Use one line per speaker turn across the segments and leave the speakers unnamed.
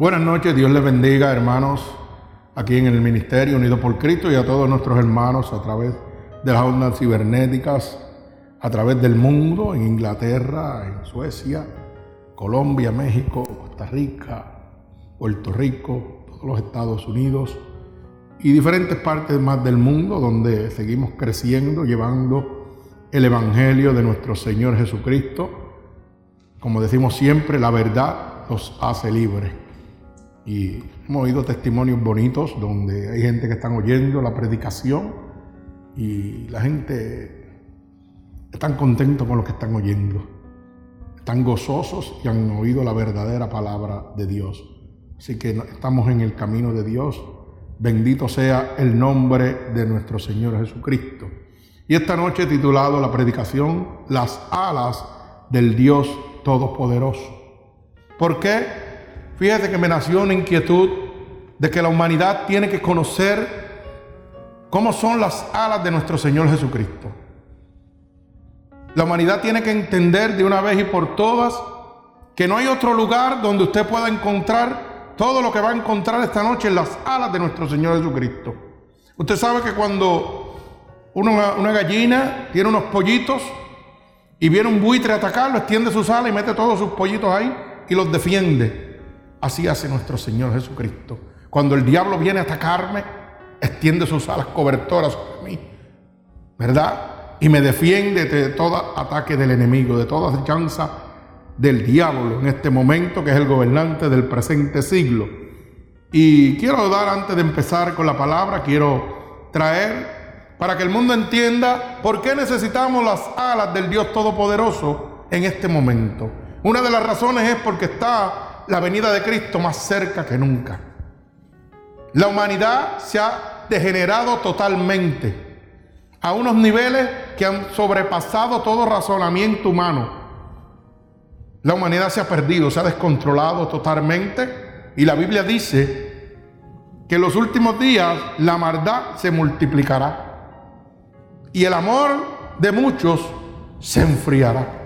Buenas noches, Dios les bendiga, hermanos, aquí en el Ministerio Unido por Cristo y a todos nuestros hermanos a través de las ondas cibernéticas, a través del mundo, en Inglaterra, en Suecia, Colombia, México, Costa Rica, Puerto Rico, todos los Estados Unidos y diferentes partes más del mundo donde seguimos creciendo, llevando el Evangelio de nuestro Señor Jesucristo. Como decimos siempre, la verdad los hace libres. Y hemos oído testimonios bonitos donde hay gente que están oyendo la predicación y la gente están contentos con lo que están oyendo. Están gozosos y han oído la verdadera palabra de Dios. Así que estamos en el camino de Dios. Bendito sea el nombre de nuestro Señor Jesucristo. Y esta noche he titulado la predicación Las alas del Dios Todopoderoso. ¿Por qué? Fíjate que me nació una inquietud de que la humanidad tiene que conocer cómo son las alas de nuestro Señor Jesucristo. La humanidad tiene que entender de una vez y por todas que no hay otro lugar donde usted pueda encontrar todo lo que va a encontrar esta noche en las alas de nuestro Señor Jesucristo. Usted sabe que cuando una, una gallina tiene unos pollitos y viene un buitre a atacarlo, extiende sus alas y mete todos sus pollitos ahí y los defiende. Así hace nuestro Señor Jesucristo. Cuando el diablo viene a atacarme, extiende sus alas cobertoras sobre mí, ¿verdad? Y me defiende de todo ataque del enemigo, de toda acechanza del diablo en este momento, que es el gobernante del presente siglo. Y quiero dar, antes de empezar con la palabra, quiero traer para que el mundo entienda por qué necesitamos las alas del Dios Todopoderoso en este momento. Una de las razones es porque está la venida de Cristo más cerca que nunca. La humanidad se ha degenerado totalmente a unos niveles que han sobrepasado todo razonamiento humano. La humanidad se ha perdido, se ha descontrolado totalmente y la Biblia dice que en los últimos días la maldad se multiplicará y el amor de muchos se enfriará.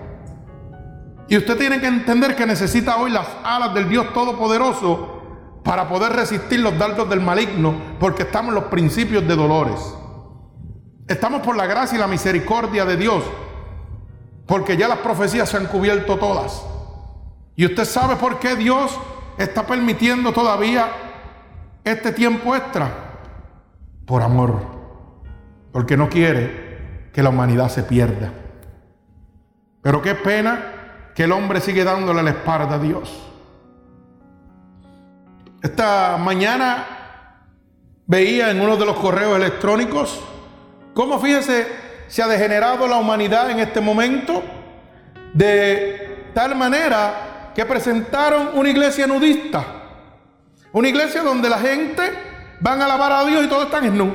Y usted tiene que entender que necesita hoy las alas del Dios Todopoderoso para poder resistir los dardos del maligno, porque estamos en los principios de dolores. Estamos por la gracia y la misericordia de Dios, porque ya las profecías se han cubierto todas. Y usted sabe por qué Dios está permitiendo todavía este tiempo extra. Por amor. Porque no quiere que la humanidad se pierda. Pero qué pena que el hombre sigue dándole la espalda a Dios. Esta mañana veía en uno de los correos electrónicos cómo, fíjese, se ha degenerado la humanidad en este momento de tal manera que presentaron una iglesia nudista. Una iglesia donde la gente van a alabar a Dios y todos están en nu,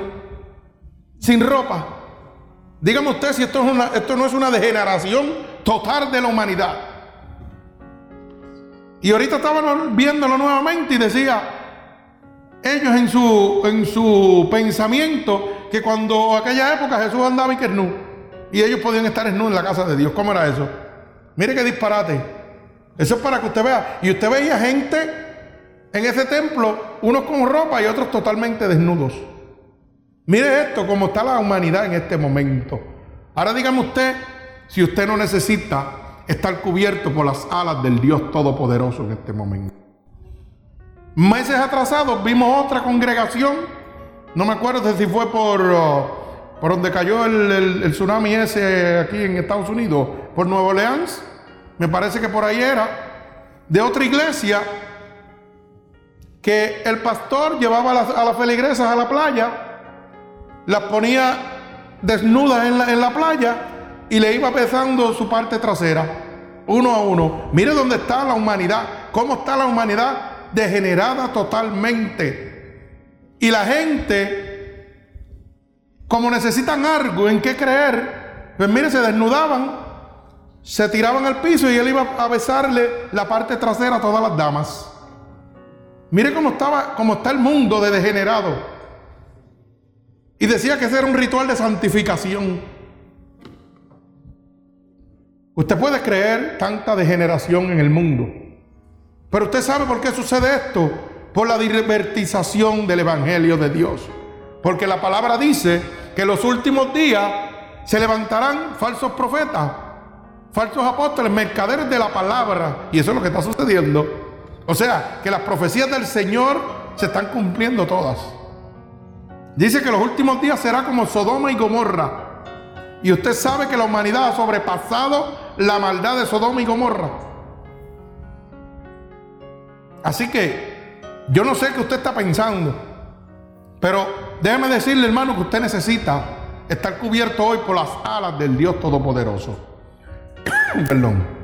sin ropa. Dígame usted si esto, esto no es una degeneración total de la humanidad. Y ahorita estaban viéndolo nuevamente y decía, ellos en su, en su pensamiento, que cuando aquella época Jesús andaba y que nu, y ellos podían estar en nu en la casa de Dios. ¿Cómo era eso? Mire qué disparate. Eso es para que usted vea. Y usted veía gente en ese templo, unos con ropa y otros totalmente desnudos. Mire esto, cómo está la humanidad en este momento. Ahora dígame usted, si usted no necesita estar cubierto por las alas del Dios Todopoderoso en este momento. Meses atrasados vimos otra congregación, no me acuerdo si fue por, uh, por donde cayó el, tsunami ese aquí en Estados Unidos, por Nueva Orleans, me parece que por ahí era, de otra iglesia, que el pastor llevaba a las, a las feligresas a la playa, las ponía desnudas en la, en la playa y le iba pesando su parte trasera, uno a uno. Mire dónde está la humanidad, cómo está la humanidad degenerada totalmente. Y la gente, como necesitan algo en qué creer, pues mire, se desnudaban, se tiraban al piso y él iba a besarle la parte trasera a todas las damas. Mire cómo estaba, cómo está el mundo de degenerado. Y decía que ese era un ritual de santificación. Usted puede creer tanta degeneración en el mundo. Pero usted sabe por qué sucede esto. Por la divertización del Evangelio de Dios. Porque la palabra dice que en los últimos días se levantarán falsos profetas, falsos apóstoles, mercaderes de la palabra. Y eso es lo que está sucediendo. O sea, que las profecías del Señor se están cumpliendo todas. Dice que los últimos días será como Sodoma y Gomorra. Y usted sabe que la humanidad ha sobrepasado la maldad de Sodoma y Gomorra. Así que yo no sé qué usted está pensando, pero déjeme decirle, hermano, que usted necesita estar cubierto hoy por las alas del Dios Todopoderoso. Perdón.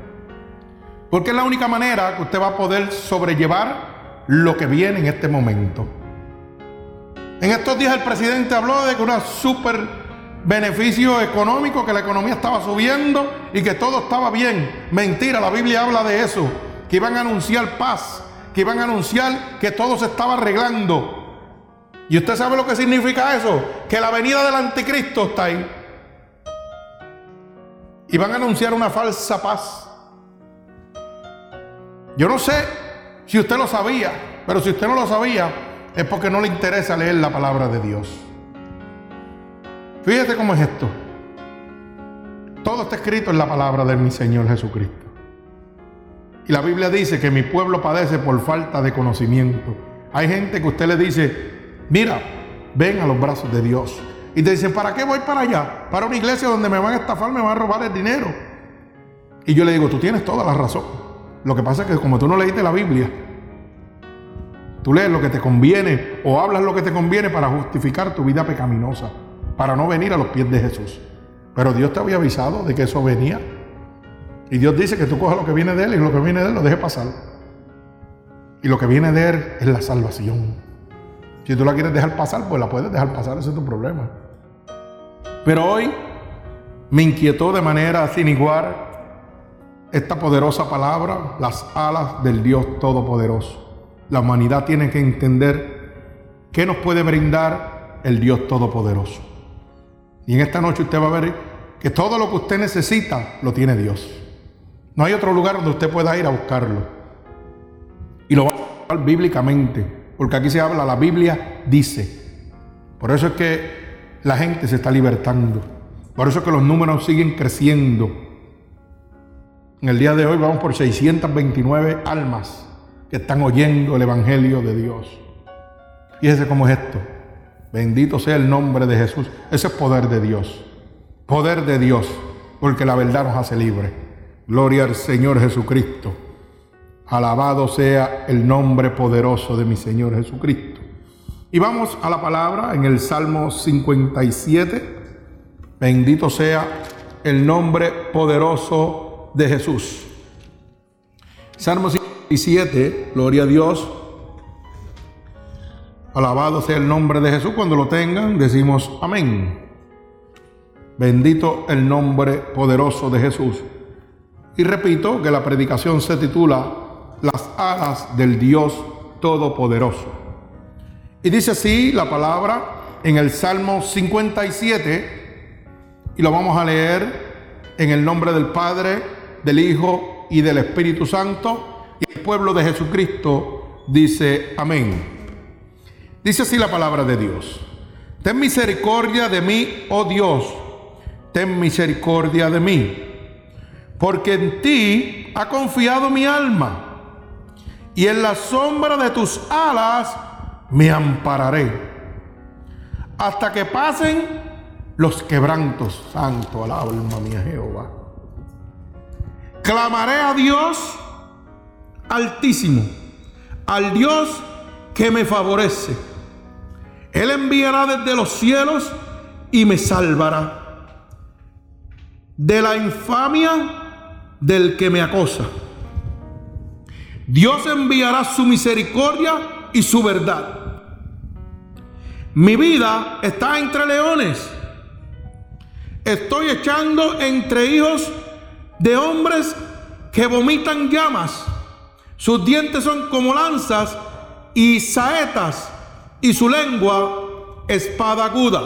Porque es la única manera que usted va a poder sobrellevar lo que viene en este momento. En estos días el presidente habló de que una super beneficio económico, que la economía estaba subiendo y que todo estaba bien. Mentira, la Biblia habla de eso, que iban a anunciar paz, que iban a anunciar que todo se estaba arreglando. ¿Y usted sabe lo que significa eso? Que la venida del anticristo está ahí. Y van a anunciar una falsa paz. Yo no sé si usted lo sabía, pero si usted no lo sabía, es porque no le interesa leer la palabra de Dios. Fíjate cómo es esto. Todo está escrito en la palabra de mi Señor Jesucristo. Y la Biblia dice que mi pueblo padece por falta de conocimiento. Hay gente que usted le dice, mira, ven a los brazos de Dios. Y te dicen, ¿para qué voy para allá? Para una iglesia donde me van a estafar, me van a robar el dinero. Y yo le digo, tú tienes toda la razón. Lo que pasa es que como tú no leíste la Biblia, Tú lees lo que te conviene o hablas lo que te conviene para justificar tu vida pecaminosa, para no venir a los pies de Jesús. Pero Dios te había avisado de que eso venía. Y Dios dice que tú cojas lo que viene de Él y lo que viene de Él lo dejes pasar. Y lo que viene de Él es la salvación. Si tú la quieres dejar pasar, pues la puedes dejar pasar, ese es tu problema. Pero hoy me inquietó de manera sin igual esta poderosa palabra, las alas del Dios Todopoderoso. La humanidad tiene que entender qué nos puede brindar el Dios Todopoderoso. Y en esta noche usted va a ver que todo lo que usted necesita lo tiene Dios. No hay otro lugar donde usted pueda ir a buscarlo. Y lo va a buscar bíblicamente, porque aquí se habla, la Biblia dice. Por eso es que la gente se está libertando. Por eso es que los números siguen creciendo. En el día de hoy vamos por 629 almas que están oyendo el Evangelio de Dios. Fíjese cómo es esto. Bendito sea el nombre de Jesús. Ese es poder de Dios. Poder de Dios, porque la verdad nos hace libre. Gloria al Señor Jesucristo. Alabado sea el nombre poderoso de mi Señor Jesucristo. Y vamos a la palabra en el Salmo 57. Bendito sea el nombre poderoso de Jesús. Salmo 57. 7, gloria a Dios. Alabado sea el nombre de Jesús. Cuando lo tengan, decimos amén. Bendito el nombre poderoso de Jesús. Y repito que la predicación se titula Las alas del Dios Todopoderoso. Y dice así la palabra en el Salmo 57, y lo vamos a leer en el nombre del Padre, del Hijo y del Espíritu Santo. Y el pueblo de Jesucristo dice amén. Dice así la palabra de Dios. Ten misericordia de mí, oh Dios, ten misericordia de mí, porque en ti ha confiado mi alma, y en la sombra de tus alas me ampararé, hasta que pasen los quebrantos. Santo al alma mía Jehová. Clamaré a Dios Altísimo, al Dios que me favorece. Él enviará desde los cielos y me salvará de la infamia del que me acosa. Dios enviará su misericordia y su verdad. Mi vida está entre leones. Estoy echando entre hijos de hombres que vomitan llamas. Sus dientes son como lanzas y saetas, y su lengua espada aguda.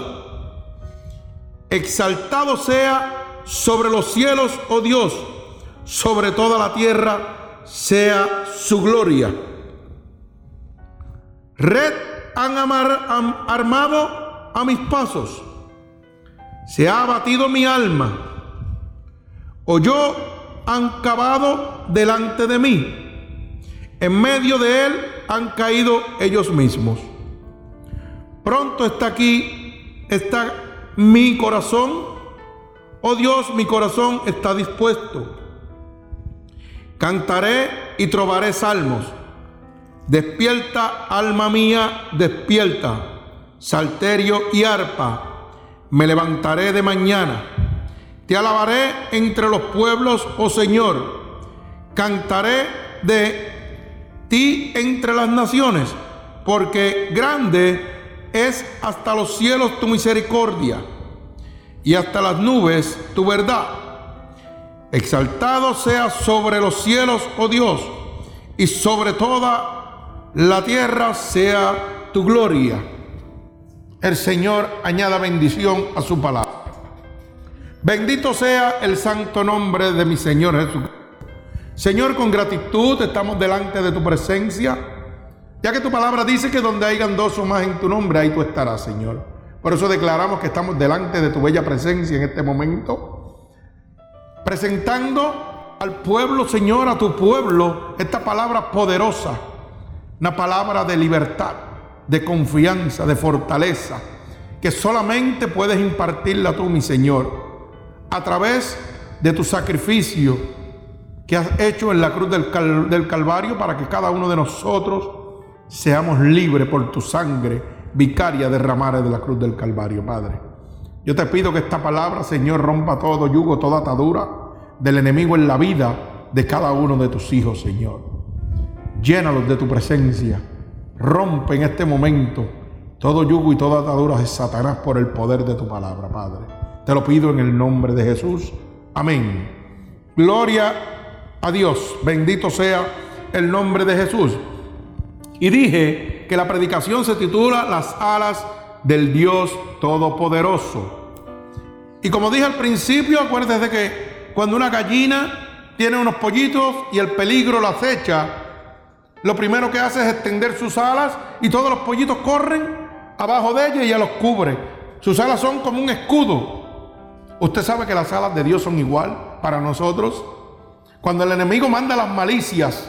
Exaltado sea sobre los cielos, oh Dios, sobre toda la tierra, sea su gloria. Red han armado a mis pasos. Se ha abatido mi alma. O yo han cavado delante de mí. En medio de él han caído ellos mismos. Pronto está aquí, está mi corazón. Oh Dios, mi corazón está dispuesto. Cantaré y trovaré salmos. Despierta, alma mía, despierta. Salterio y arpa. Me levantaré de mañana. Te alabaré entre los pueblos, oh Señor. Cantaré de ti entre las naciones, porque grande es hasta los cielos tu misericordia y hasta las nubes tu verdad. Exaltado sea sobre los cielos, oh Dios, y sobre toda la tierra sea tu gloria. El Señor añada bendición a su palabra. Bendito sea el santo nombre de mi Señor Jesucristo. Señor, con gratitud estamos delante de tu presencia, ya que tu palabra dice que donde hayan dos o más en tu nombre, ahí tú estarás, Señor. Por eso declaramos que estamos delante de tu bella presencia en este momento, presentando al pueblo, Señor, a tu pueblo, esta palabra poderosa, una palabra de libertad, de confianza, de fortaleza, que solamente puedes impartirla tú, mi Señor, a través de tu sacrificio que has hecho en la cruz del, Calvario para que cada uno de nosotros seamos libres por tu sangre vicaria derramada de la cruz del Calvario, Padre. Yo te pido que esta palabra, Señor, rompa todo yugo, toda atadura del enemigo en la vida de cada uno de tus hijos, Señor. Llénalos de tu presencia. Rompe en este momento todo yugo y toda atadura de Satanás por el poder de tu palabra, Padre. Te lo pido en el nombre de Jesús. Amén. Gloria a Dios. Bendito sea el nombre de Jesús. Y dije que la predicación se titula Las alas del Dios Todopoderoso. Y como dije al principio, acuérdense que cuando una gallina tiene unos pollitos y el peligro la acecha, lo primero que hace es extender sus alas y todos los pollitos corren abajo de ella y ella los cubre. Sus alas son como un escudo. Usted sabe que las alas de Dios son igual para nosotros. Cuando el enemigo manda las malicias,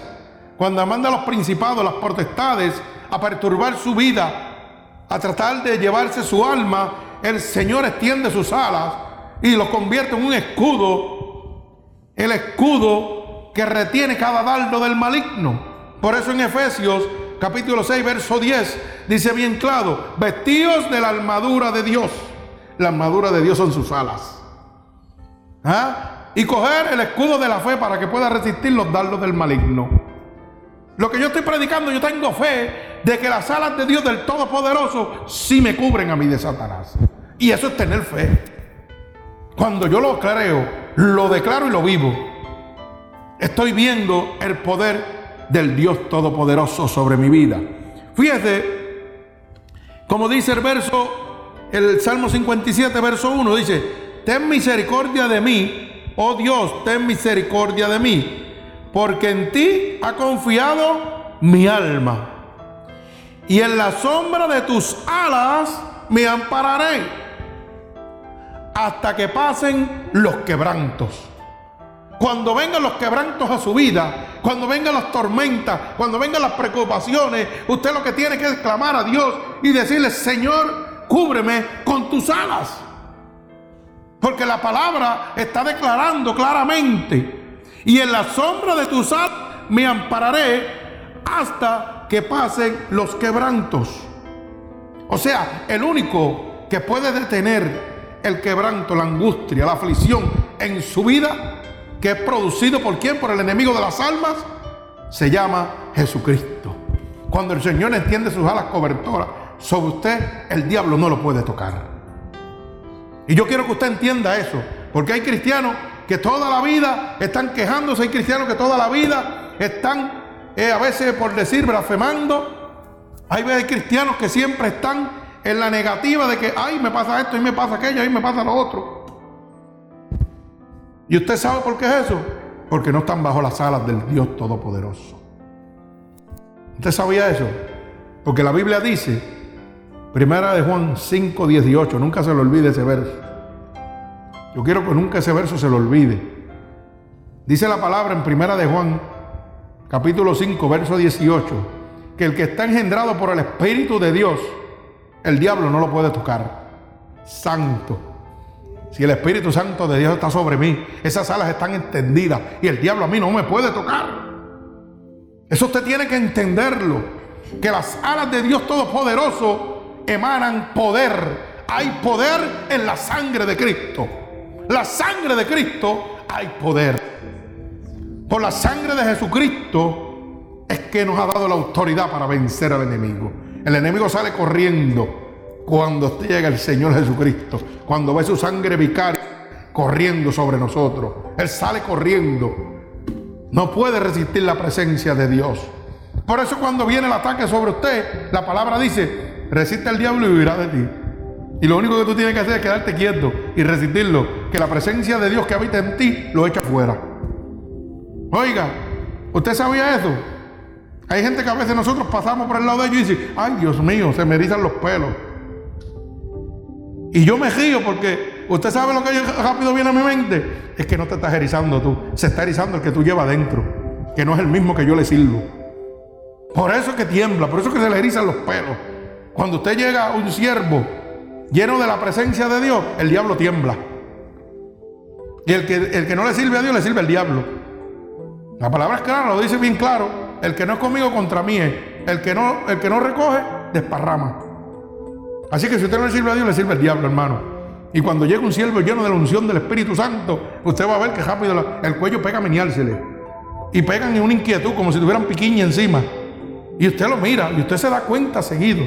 cuando manda los principados, las potestades a perturbar su vida, a tratar de llevarse su alma, el Señor extiende sus alas y lo convierte en un escudo, el escudo que retiene cada dardo del maligno. Por eso en Efesios capítulo 6, verso 10, dice bien claro, vestidos de la armadura de Dios. La armadura de Dios son sus alas. ¿Ah? Y coger el escudo de la fe para que pueda resistir los dardos del maligno. Lo que yo estoy predicando, yo tengo fe de que las alas de Dios del Todopoderoso sí me cubren a mí de Satanás. Y eso es tener fe. Cuando yo lo creo, lo declaro y lo vivo, estoy viendo el poder del Dios Todopoderoso sobre mi vida. Fíjese, como dice el verso, el Salmo 57, verso 1, dice, ten misericordia de mí oh Dios, ten misericordia de mí, porque en ti ha confiado mi alma. Y en la sombra de tus alas me ampararé hasta que pasen los quebrantos. Cuando vengan los quebrantos a su vida, cuando vengan las tormentas, cuando vengan las preocupaciones, usted lo que tiene que es clamar a Dios y decirle, Señor, cúbreme con tus alas. Porque la palabra está declarando claramente. Y en la sombra de tu sal me ampararé hasta que pasen los quebrantos. O sea, el único que puede detener el quebranto, la angustia, la aflicción en su vida, que es producido por quién? Por el enemigo de las almas, se llama Jesucristo. Cuando el Señor extiende sus alas cobertoras sobre usted, el diablo no lo puede tocar. Y yo quiero que usted entienda eso, porque hay cristianos que toda la vida están quejándose, hay cristianos que toda la vida están, eh, a veces por decir, blasfemando. Hay, cristianos que siempre están en la negativa de que, ay, me pasa esto, y me pasa aquello, y me pasa lo otro. ¿Y usted sabe por qué es eso? porque no están bajo las alas del Dios Todopoderoso. ¿Usted sabía eso? Porque la Biblia dice, primera de Juan 5, 18, nunca se le olvide ese verso. Yo quiero que nunca ese verso se lo olvide. Dice la palabra en primera de Juan, capítulo 5, verso 18, que el que está engendrado por el Espíritu de Dios, el diablo no lo puede tocar. Santo. Si el Espíritu Santo de Dios está sobre mí, esas alas están extendidas y el diablo a mí no me puede tocar. Eso usted tiene que entenderlo que las alas de Dios Todopoderoso emanan poder. Hay poder en la sangre de Cristo. La sangre de Cristo hay poder. Por la sangre de Jesucristo es que nos ha dado la autoridad para vencer al enemigo. El enemigo sale corriendo cuando llega el Señor Jesucristo. Cuando ve su sangre vicaria corriendo sobre nosotros. Él sale corriendo. No puede resistir la presencia de Dios. Por eso cuando viene el ataque sobre usted, la palabra dice, resiste al diablo y huirá de ti. Y lo único que tú tienes que hacer es quedarte quieto y resistirlo, que la presencia de Dios que habita en ti lo echa fuera. Oiga, ¿usted sabía eso? Hay gente que a veces nosotros pasamos por el lado de ellos y dice, ay Dios mío, se me erizan los pelos. Y yo me río porque usted sabe lo que rápido viene a mi mente. Es que no te estás erizando tú, se está erizando el que tú llevas dentro, que no es el mismo que yo le sirvo. Por eso es que tiembla, por eso es que se le erizan los pelos. Cuando usted llega a un siervo lleno de la presencia de Dios, el diablo tiembla. Y el que, el que no le sirve a Dios, le sirve al diablo. La palabra es clara, lo dice bien claro. El que no es conmigo contra mí es. El que no, el que no recoge, desparrama. Así que si usted no le sirve a Dios, le sirve al diablo, hermano. Y cuando llega un siervo lleno de la unción del Espíritu Santo, usted va a ver que rápido el cuello pega a meneársele. Y pegan en una inquietud como si tuvieran piquiña encima. Y usted lo mira y usted se da cuenta seguido.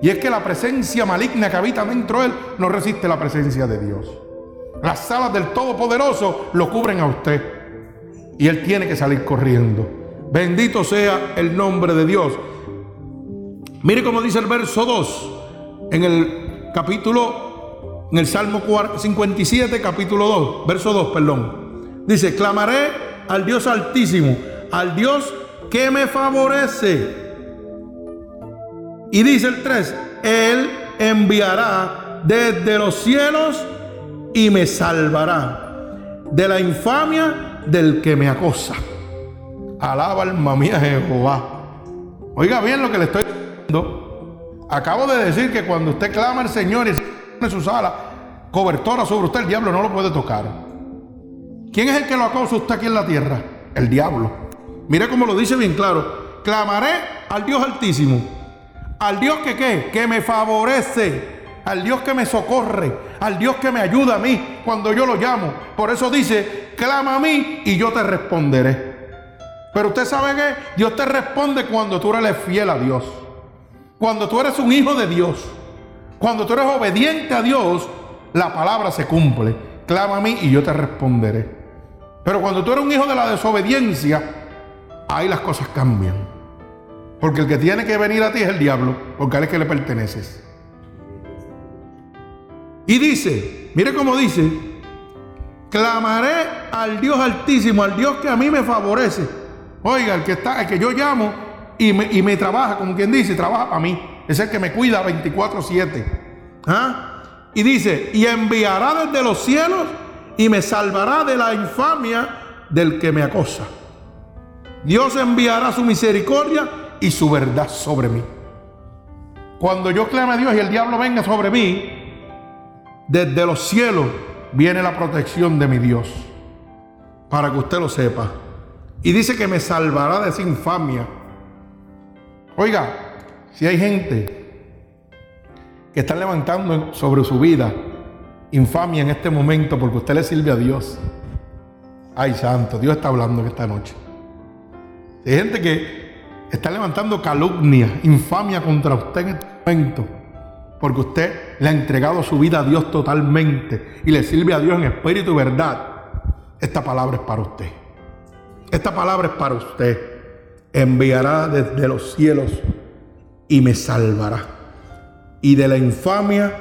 Y es que la presencia maligna que habita dentro de él no resiste la presencia de Dios. Las alas del Todopoderoso lo cubren a usted. Y él tiene que salir corriendo. Bendito sea el nombre de Dios. Mire cómo dice el verso 2 en el capítulo, en el Salmo 57, capítulo 2, verso 2, perdón. Dice, clamaré al Dios altísimo, al Dios que me favorece. Y dice el 3, Él enviará desde los cielos y me salvará de la infamia del que me acosa. Alaba alma mía Jehová. Oiga bien lo que le estoy diciendo. Acabo de decir que cuando usted clama al Señor y pone su sala cobertora sobre usted, el diablo no lo puede tocar. ¿Quién es el que lo acosa usted aquí en la tierra? El diablo. Mire cómo lo dice bien claro. Clamaré al Dios altísimo. Al Dios que qué? Que me favorece. Al Dios que me socorre. Al Dios que me ayuda a mí cuando yo lo llamo. Por eso dice, clama a mí y yo te responderé. Pero usted sabe que Dios te responde cuando tú eres fiel a Dios. Cuando tú eres un hijo de Dios. Cuando tú eres obediente a Dios, la palabra se cumple. Clama a mí y yo te responderé. Pero cuando tú eres un hijo de la desobediencia, ahí las cosas cambian. Porque el que tiene que venir a ti es el diablo, porque a él es que le perteneces. Y dice, mire cómo dice, clamaré al Dios altísimo, al Dios que a mí me favorece. Oiga, el que está, el que yo llamo y me, trabaja, como quien dice, trabaja para mí. Es el que me cuida 24-7. ¿Ah? Y dice, y enviará desde los cielos y me salvará de la infamia del que me acosa. Dios enviará su misericordia y su verdad sobre mí. Cuando yo clame a Dios y el diablo venga sobre mí, desde los cielos viene la protección de mi Dios. Para que usted lo sepa. Y dice que me salvará de esa infamia. Oiga, si hay gente que está levantando sobre su vida infamia en este momento porque usted le sirve a Dios. Ay, santo, Dios está hablando esta noche. Hay gente que está levantando calumnia, infamia contra usted en este momento. Porque usted le ha entregado su vida a Dios totalmente y le sirve a Dios en espíritu y verdad. Esta palabra es para usted. Esta palabra es para usted. Enviará desde los cielos y me salvará. Y de la infamia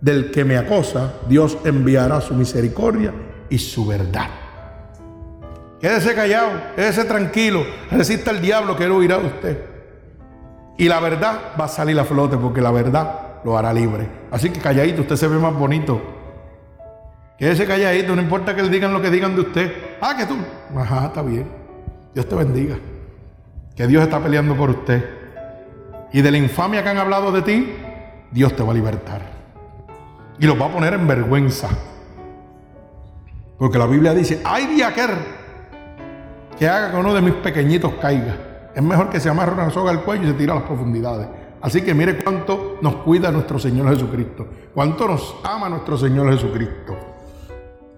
del que me acosa, Dios enviará su misericordia y su verdad. Quédese callado, quédese tranquilo, resista al diablo que él huirá de usted. Y la verdad va a salir a flote porque la verdad lo hará libre. Así que calladito, usted se ve más bonito. Quédese calladito, no importa que le digan lo que digan de usted. Ah, que tú. Ajá, está bien. Dios te bendiga. Que Dios está peleando por usted. Y de la infamia que han hablado de ti, Dios te va a libertar. Y los va a poner en vergüenza. Porque la Biblia dice, ay de aquel que haga que uno de mis pequeñitos caiga. Es mejor que se amarre una soga al cuello y se tire a las profundidades. Así que mire cuánto nos cuida nuestro Señor Jesucristo. Cuánto nos ama nuestro Señor Jesucristo.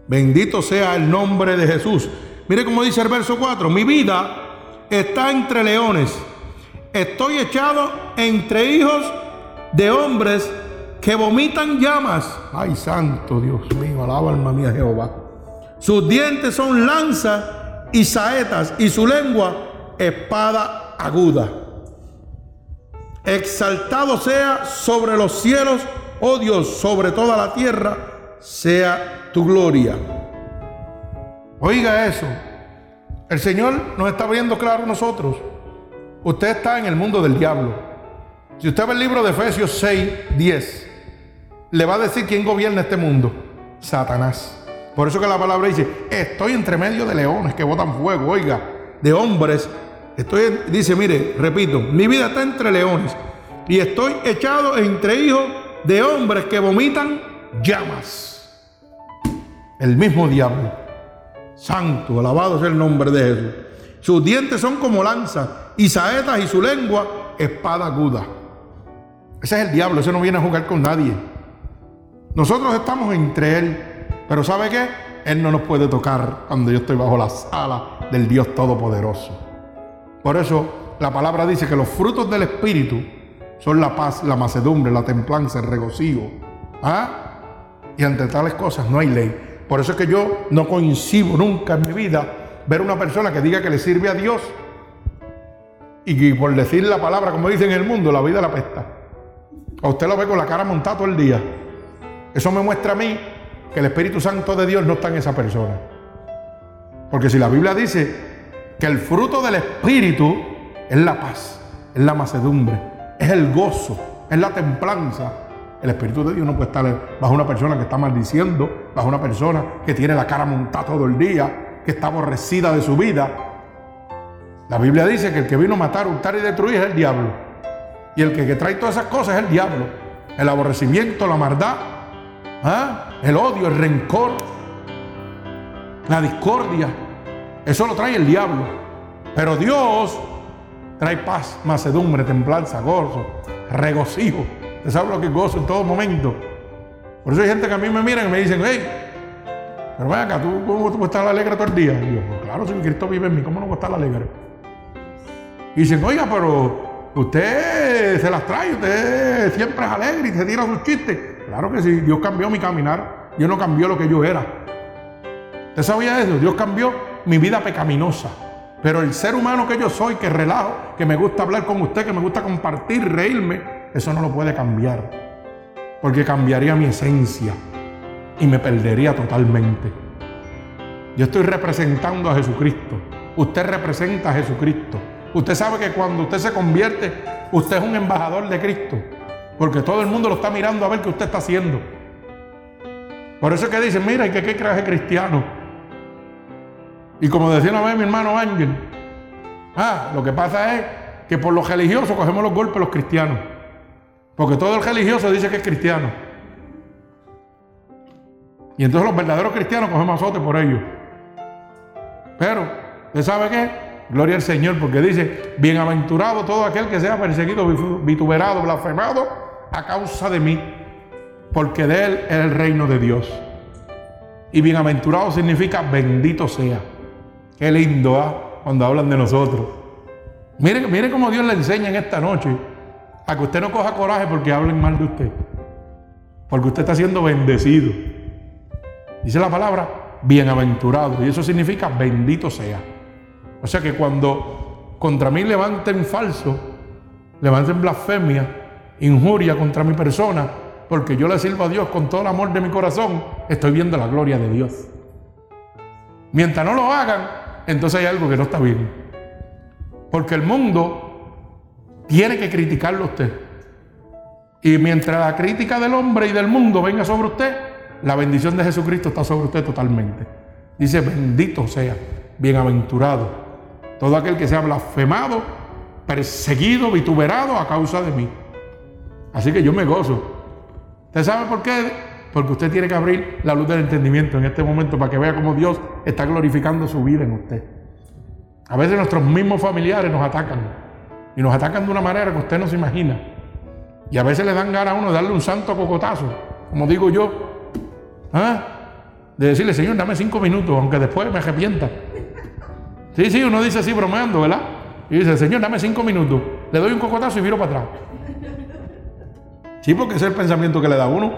Bendito sea el nombre de Jesús. Mire cómo dice el verso 4. Mi vida está entre leones. Estoy echado entre hijos de hombres que vomitan llamas. Ay, santo Dios mío, alaba alma mía Jehová. Sus dientes son lanzas y saetas y su lengua espada aguda. Exaltado sea sobre los cielos, oh Dios, sobre toda la tierra, sea tu gloria. Oiga eso. El Señor nos está viendo claro nosotros. Usted está en el mundo del diablo. Si usted ve el libro de Efesios 6, 10, le va a decir quién gobierna este mundo. Satanás. Por eso que la palabra dice, estoy entre medio de leones que botan fuego, oiga, de hombres Estoy, dice, mire, repito, mi vida está entre leones y estoy echado entre hijos de hombres que vomitan llamas. El mismo diablo. Santo, alabado sea el nombre de Jesús. Sus dientes son como lanzas y saetas y su lengua espada aguda. Ese es el diablo, ese no viene a jugar con nadie. Nosotros estamos entre él, pero ¿sabe qué? Él no nos puede tocar cuando yo estoy bajo la sala del Dios Todopoderoso. Por eso la palabra dice que los frutos del Espíritu son la paz, la macedumbre, la templanza, el regocijo. ¿Ah? Y ante tales cosas no hay ley. Por eso es que yo no coincido nunca en mi vida ver una persona que diga que le sirve a Dios y por decir la palabra, como dicen en el mundo, la vida la pesta. A usted lo ve con la cara montada todo el día. Eso me muestra a mí que el Espíritu Santo de Dios no está en esa persona. Porque si la Biblia dice que el fruto del Espíritu es la paz, es la macedumbre, es el gozo, es la templanza. El Espíritu de Dios no puede estar bajo una persona que está maldiciendo, bajo una persona que tiene la cara montada todo el día, que está aborrecida de su vida. La Biblia dice que el que vino a matar, hurtar y destruir es el diablo. Y el que, trae todas esas cosas es el diablo. El aborrecimiento, la maldad, ¿ah? El odio, el rencor, la discordia, eso lo trae el diablo. Pero Dios trae paz, macedumbre, templanza, gozo, regocijo. ¿Usted sabe lo que gozo en todo momento? Por eso hay gente que a mí me miran y me dicen, hey, pero ven acá, ¿tú, ¿cómo tú puedes estar alegre todo el día? Y yo, pues claro, si Cristo vive en mí, ¿cómo no puedo estar alegre? Y dicen, oiga, pero usted se las trae, usted siempre es alegre y se tira sus chistes. Claro que sí, Dios cambió mi caminar, Dios no cambió lo que yo era. ¿Usted sabía eso? Dios cambió mi vida pecaminosa. Pero el ser humano que yo soy, que relajo, que me gusta hablar con usted, que me gusta compartir, reírme, eso no lo puede cambiar. Porque cambiaría mi esencia y me perdería totalmente. Yo estoy representando a Jesucristo. Usted representa a Jesucristo. Usted sabe que cuando usted se convierte, usted es un embajador de Cristo. Porque todo el mundo lo está mirando a ver qué usted está haciendo. Por eso es que dicen, mira, ¿y que qué crees cristiano? Y como decía una vez mi hermano Ángel, ah, lo que pasa es que por los religiosos cogemos los golpes los cristianos. Porque todo el religioso dice que es cristiano. Y entonces los verdaderos cristianos cogemos azote por ellos. Pero, ¿usted sabe qué? Gloria al Señor, porque dice, bienaventurado todo aquel que sea perseguido, vituperado, blasfemado a causa de mí, porque de él es el reino de Dios. Y bienaventurado significa bendito sea. Qué lindo, ¿ah? Cuando hablan de nosotros. Mire, mire cómo Dios le enseña en esta noche a que usted no coja coraje porque hablen mal de usted. Porque usted está siendo bendecido. Dice la palabra bienaventurado. Y eso significa bendito sea. O sea que cuando contra mí levanten falso, levanten blasfemia, injuria contra mi persona, porque yo le sirvo a Dios con todo el amor de mi corazón, estoy viendo la gloria de Dios. Mientras no lo hagan, entonces hay algo que no está bien. Porque el mundo tiene que criticarlo a usted. Y mientras la crítica del hombre y del mundo venga sobre usted, la bendición de Jesucristo está sobre usted totalmente. Dice, bendito sea, bienaventurado, todo aquel que sea blasfemado, perseguido, vituperado a causa de mí. Así que yo me gozo. ¿Usted sabe por qué? Porque usted tiene que abrir la luz del entendimiento en este momento para que vea cómo Dios está glorificando su vida en usted. A veces nuestros mismos familiares nos atacan. Y nos atacan de una manera que usted no se imagina. Y a veces le dan ganas a uno de darle un santo cocotazo, como digo yo. ¿Ah? De decirle, Señor, dame cinco minutos, aunque después me arrepienta. Sí, sí, uno dice así bromeando, ¿verdad? Y dice, Señor, dame cinco minutos. Le doy un cocotazo y viro para atrás. Sí, porque ese es el pensamiento que le da uno.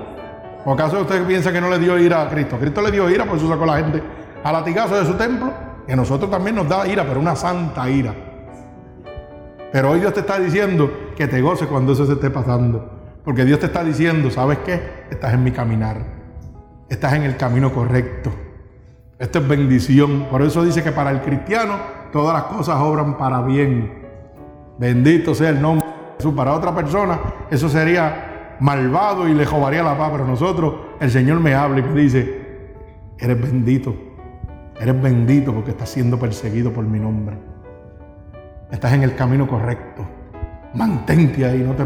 ¿O acaso usted piensa que no le dio ira a Cristo? Cristo le dio ira, por eso sacó a la gente a latigazo de su templo. Y a nosotros también nos da ira, pero una santa ira. Pero hoy Dios te está diciendo que te goce cuando eso se esté pasando. Porque Dios te está diciendo, ¿sabes qué? Estás en mi caminar. Estás en el camino correcto. Esto es bendición. Por eso dice que para el cristiano todas las cosas obran para bien. Bendito sea el nombre de Jesús. Para otra persona eso sería malvado y le jobaría la paz, pero nosotros, el Señor me habla y me dice, eres bendito, eres bendito porque estás siendo perseguido por mi nombre. Estás en el camino correcto. Mantente ahí, no te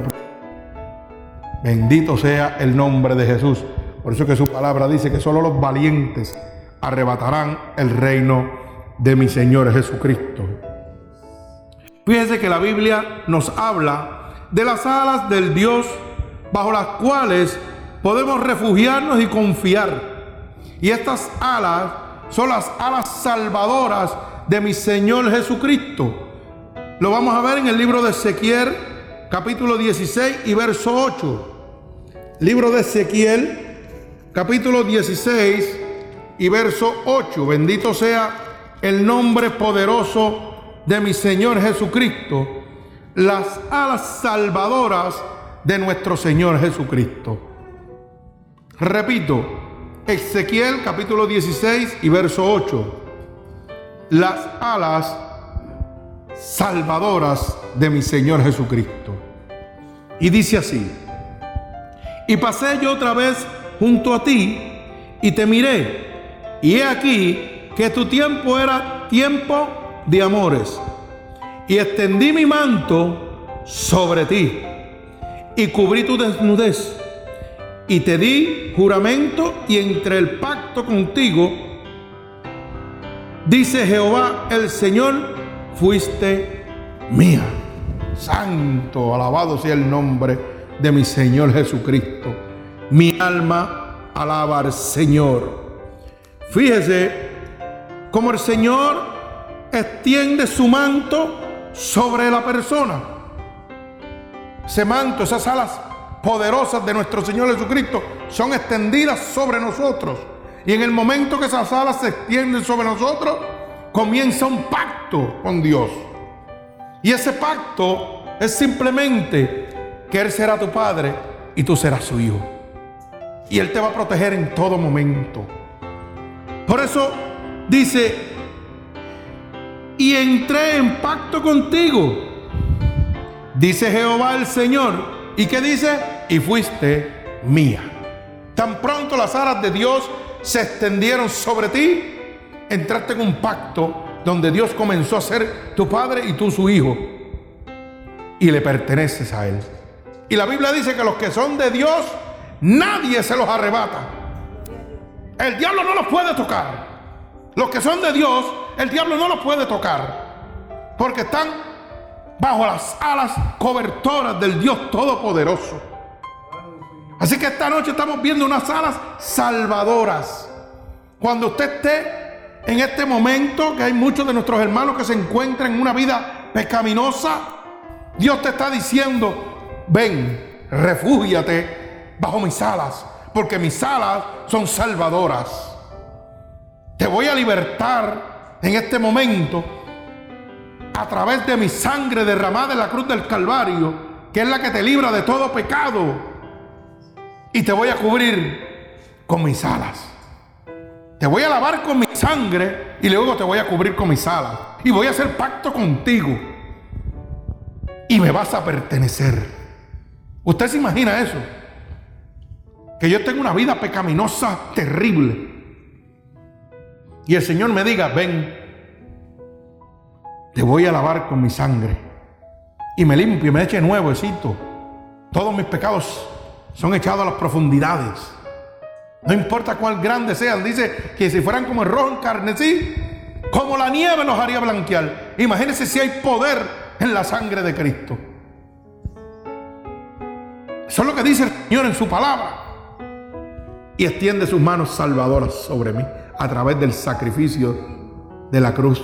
Bendito sea el nombre de Jesús. Por eso que su palabra dice que solo los valientes arrebatarán el reino de mi Señor Jesucristo. Fíjese que la Biblia nos habla de las alas del Dios bajo las cuales podemos refugiarnos y confiar. Y estas alas son las alas salvadoras de mi Señor Jesucristo. Lo vamos a ver en el libro de Ezequiel, capítulo 16 y verso 8. Libro de Ezequiel, capítulo 16 y verso 8. Bendito sea el nombre poderoso de mi Señor Jesucristo. Las alas salvadoras de nuestro Señor Jesucristo. Repito, Ezequiel capítulo 16 y verso 8. Las alas salvadoras de mi Señor Jesucristo. Y dice así, y pasé yo otra vez junto a ti y te miré, y he aquí que tu tiempo era tiempo de amores, y extendí mi manto sobre ti y cubrí tu desnudez y te di juramento y entre el pacto contigo, dice Jehová el Señor, fuiste mía. Santo, alabado sea el nombre de mi Señor Jesucristo. Mi alma alaba al Señor. Fíjese cómo el Señor extiende su manto sobre la persona ese manto, esas alas poderosas de nuestro Señor Jesucristo son extendidas sobre nosotros. Y en el momento que esas alas se extienden sobre nosotros, comienza un pacto con Dios. Y ese pacto es simplemente que Él será tu Padre y tú serás su Hijo. Y Él te va a proteger en todo momento. Por eso dice, y entré en pacto contigo Dice Jehová el Señor. ¿Y qué dice? Y fuiste mía. Tan pronto las alas de Dios se extendieron sobre ti, entraste en un pacto donde Dios comenzó a ser tu padre y tú su hijo. Y le perteneces a Él. Y la Biblia dice que los que son de Dios, nadie se los arrebata. El diablo no los puede tocar. Los que son de Dios, el diablo no los puede tocar. Porque están bajo las alas cobertoras del Dios Todopoderoso. Así que esta noche estamos viendo unas alas salvadoras. Cuando usted esté en este momento, que hay muchos de nuestros hermanos que se encuentran en una vida pecaminosa, Dios te está diciendo, ven, refúgiate bajo mis alas, porque mis alas son salvadoras. Te voy a libertar en este momento a través de mi sangre derramada en la cruz del Calvario, que es la que te libra de todo pecado. Y te voy a cubrir con mis alas. Te voy a lavar con mi sangre y luego te voy a cubrir con mis alas. Y voy a hacer pacto contigo. Y me vas a pertenecer. ¿Usted se imagina eso? Que yo tengo una vida pecaminosa terrible. Y el Señor me diga, ven, te voy a lavar con mi sangre. Y me limpio y me eche nuevecito. Todos mis pecados son echados a las profundidades. No importa cuál grande sean, dice que si fueran como el rojo en carnesí, como la nieve los haría blanquear. Imagínense si hay poder en la sangre de Cristo. Eso es lo que dice el Señor en su palabra. Y extiende sus manos salvadoras sobre mí a través del sacrificio de la cruz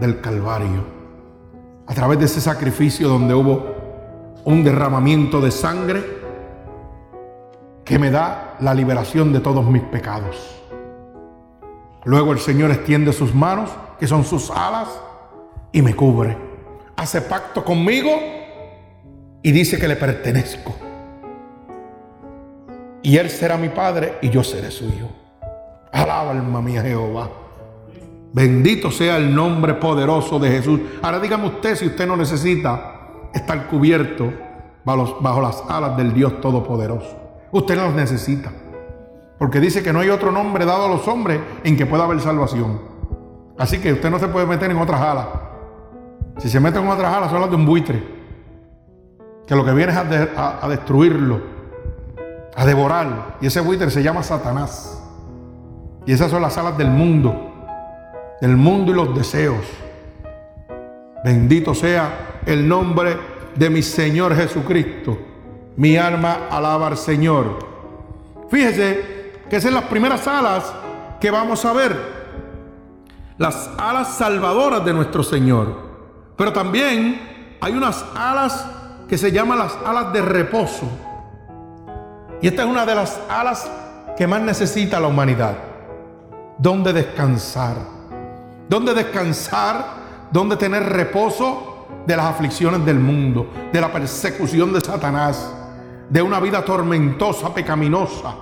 del Calvario. A través de ese sacrificio donde hubo un derramamiento de sangre que me da la liberación de todos mis pecados. Luego el Señor extiende sus manos, que son sus alas, y me cubre. Hace pacto conmigo y dice que le pertenezco. Y Él será mi Padre y yo seré suyo. Alaba alma mía Jehová. Bendito sea el nombre poderoso de Jesús. Ahora dígame usted si usted no necesita estar cubierto bajo, las alas del Dios Todopoderoso. Usted las necesita. Porque dice que no hay otro nombre dado a los hombres en que pueda haber salvación. Así que usted no se puede meter en otras alas. Si se mete en otras alas, son las de un buitre. Que lo que viene es a, a destruirlo, a devorarlo. Y ese buitre se llama Satanás. Y esas son las alas del mundo. Del mundo y los deseos. Bendito sea el nombre de mi Señor Jesucristo. Mi alma alaba al Señor. Fíjese que esas son las primeras alas que vamos a ver. Las alas salvadoras de nuestro Señor. Pero también hay unas alas que se llaman las alas de reposo. Y esta es una de las alas que más necesita la humanidad. Donde descansar. Donde descansar, donde tener reposo de las aflicciones del mundo, de la persecución de Satanás de una vida tormentosa, pecaminosa,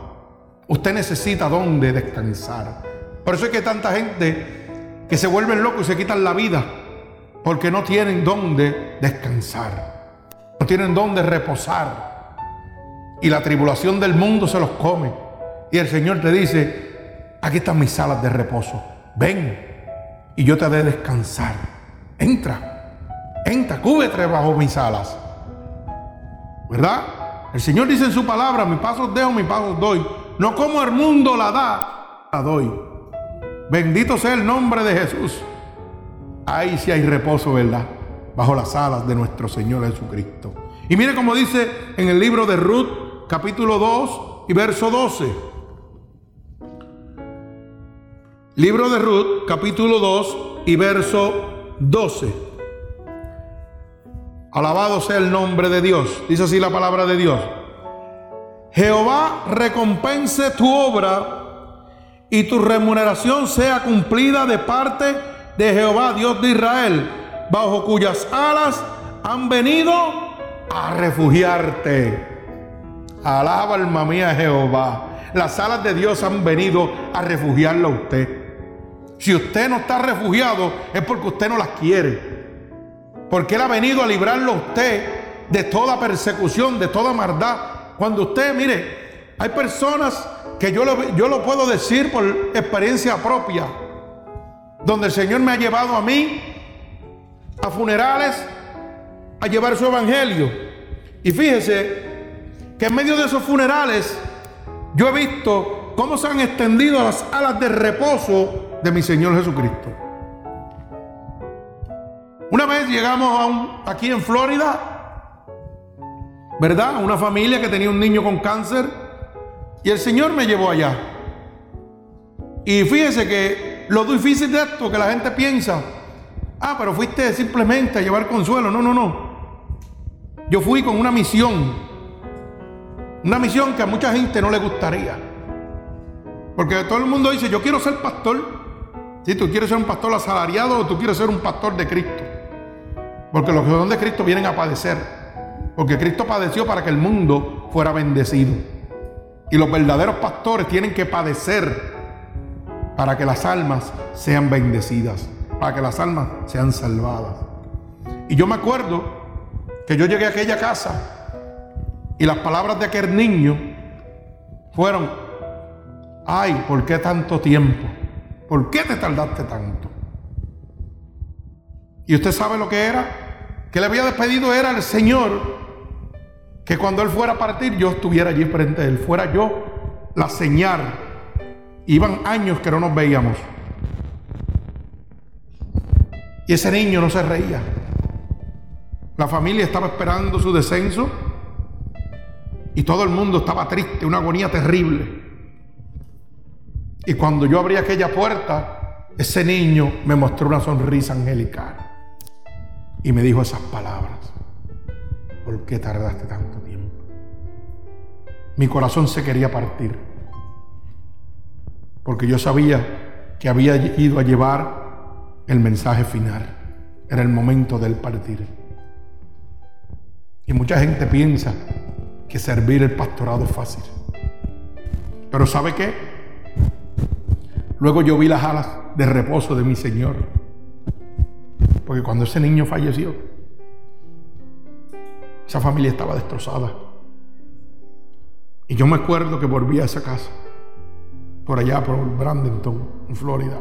usted necesita dónde descansar. Por eso es que hay tanta gente que se vuelven locos y se quitan la vida porque no tienen dónde descansar, no tienen dónde reposar. Y la tribulación del mundo se los come. Y el Señor te dice, aquí están mis salas de reposo, ven y yo te de descansar. Entra, entra, cúbrete bajo mis alas. ¿Verdad? El Señor dice en su palabra, mi paso dejo, mi paso doy. No como el mundo la da, la doy. Bendito sea el nombre de Jesús. Ahí sí hay reposo, ¿verdad? Bajo las alas de nuestro Señor Jesucristo. Y mire como dice en el libro de Ruth, capítulo 2 y verso 12. Libro de Ruth, capítulo 2 y verso 12. Alabado sea el nombre de Dios. Dice así la palabra de Dios. Jehová recompense tu obra y tu remuneración sea cumplida de parte de Jehová, Dios de Israel, bajo cuyas alas han venido a refugiarte. Alaba alma mía Jehová. Las alas de Dios han venido a refugiarlo a usted. Si usted no está refugiado es porque usted no las quiere. Porque Él ha venido a librarlo a usted de toda persecución, de toda maldad. Cuando usted, mire, hay personas que yo lo, yo lo puedo decir por experiencia propia, donde el Señor me ha llevado a mí a funerales a llevar su evangelio. Y fíjese que en medio de esos funerales yo he visto cómo se han extendido las alas de reposo de mi Señor Jesucristo. Una vez llegamos aquí en Florida, ¿verdad? Una familia que tenía un niño con cáncer y el Señor me llevó allá. Y fíjese que lo difícil de esto, que la gente piensa, ah, pero fuiste simplemente a llevar consuelo. No, no, no. Yo fui con una misión. Una misión que a mucha gente no le gustaría. Porque todo el mundo dice, yo quiero ser pastor. Si tú quieres ser un pastor asalariado o tú quieres ser un pastor de Cristo. Porque los que son de Cristo vienen a padecer. Porque Cristo padeció para que el mundo fuera bendecido. Y los verdaderos pastores tienen que padecer para que las almas sean bendecidas, para que las almas sean salvadas. Y yo me acuerdo que yo llegué a aquella casa y las palabras de aquel niño fueron, ay, ¿por qué tanto tiempo? ¿Por qué te tardaste tanto? Y usted sabe lo que era, que le había despedido era el Señor, que cuando Él fuera a partir yo estuviera allí frente a Él, fuera yo la señal Iban años que no nos veíamos. Y ese niño no se reía. La familia estaba esperando su descenso y todo el mundo estaba triste, una agonía terrible. Y cuando yo abrí aquella puerta, ese niño me mostró una sonrisa angelical y me dijo esas palabras. ¿Por qué tardaste tanto tiempo? Mi corazón se quería partir porque yo sabía que había ido a llevar el mensaje final. Era el momento del partir. Y mucha gente piensa que servir el pastorado es fácil. Pero ¿sabe qué? Luego yo vi las alas de reposo de mi Señor. Porque cuando ese niño falleció, esa familia estaba destrozada. Y yo me acuerdo que volví a esa casa por allá, por Bradenton, en Florida.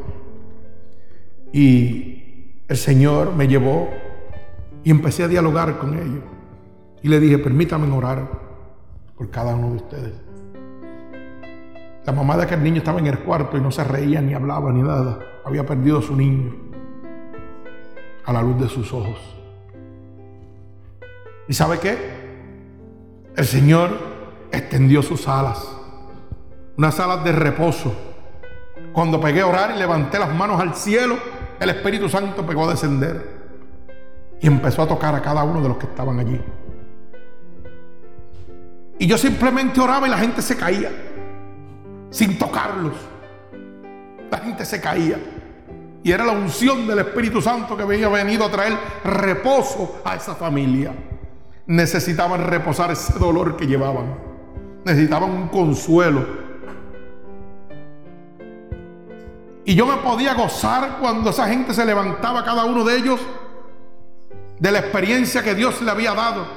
Y el Señor me llevó y empecé a dialogar con ellos. Y le dije, permítame orar por cada uno de ustedes. La mamá de aquel niño estaba en el cuarto y no se reía ni hablaba ni nada. Había perdido a su niño a la luz de sus ojos. ¿Y sabe qué? El Señor extendió sus alas unas alas de reposo. Cuando pegué a orar y levanté las manos al cielo, el Espíritu Santo pegó a descender y empezó a tocar a cada uno de los que estaban allí. Y yo simplemente oraba y la gente se caía, sin tocarlos. La gente se caía. Y era la unción del Espíritu Santo que había venido a traer reposo a esa familia. Necesitaban reposar ese dolor que llevaban. Necesitaban un consuelo Y yo me podía gozar cuando esa gente se levantaba, cada uno de ellos, de la experiencia que Dios le había dado.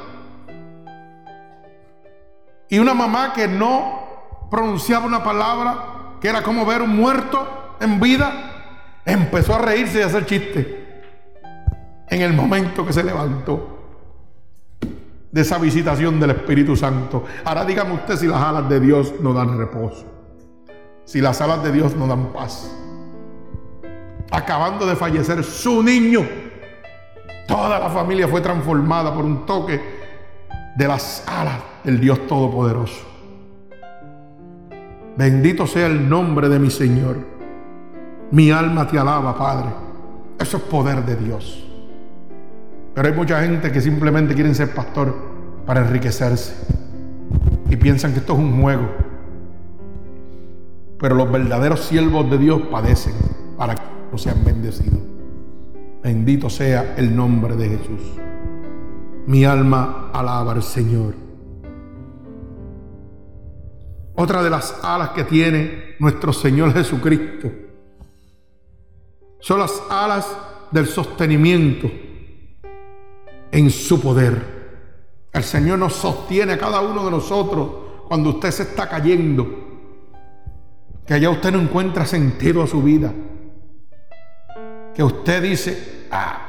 Y una mamá que no pronunciaba una palabra, que era como ver un muerto en vida, empezó a reírse y a hacer chiste en el momento que se levantó de esa visitación del Espíritu Santo. Ahora dígame usted si las alas de Dios no dan reposo, si las alas de Dios no dan paz acabando de fallecer su niño. Toda la familia fue transformada por un toque de las alas del Dios Todopoderoso. Bendito sea el nombre de mi Señor. Mi alma te alaba, Padre. Eso es poder de Dios. Pero hay mucha gente que simplemente quieren ser pastor para enriquecerse. Y piensan que esto es un juego. Pero los verdaderos siervos de Dios padecen para que sean bendecidos. Bendito sea el nombre de Jesús. Mi alma alaba al Señor. Otra de las alas que tiene nuestro Señor Jesucristo son las alas del sostenimiento en su poder. El Señor nos sostiene a cada uno de nosotros cuando usted se está cayendo, que allá usted no encuentra sentido a su vida que usted dice, ah,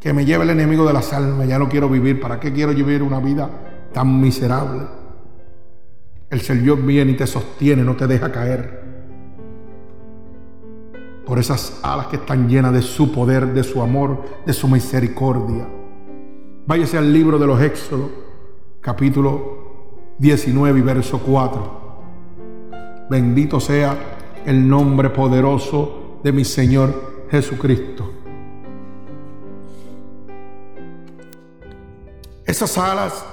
que me lleve el enemigo de las almas, ya no quiero vivir, ¿para qué quiero vivir una vida tan miserable? El Señor viene y te sostiene, no te deja caer. Por esas alas que están llenas de su poder, de su amor, de su misericordia. Váyase al libro de los Éxodos, capítulo 19 y verso 4. Bendito sea el nombre poderoso de mi Señor Jesucristo. Esas alas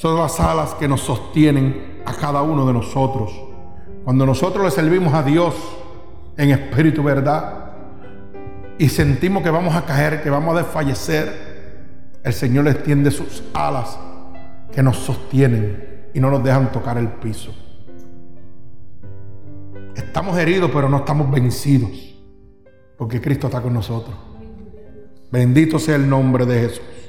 son las alas que nos sostienen a cada uno de nosotros. Cuando nosotros le servimos a Dios en espíritu verdad y sentimos que vamos a caer, que vamos a desfallecer, el Señor le extiende sus alas que nos sostienen y no nos dejan tocar el piso. Estamos heridos, pero no estamos vencidos. Porque Cristo está con nosotros. Bendito sea el nombre de Jesús.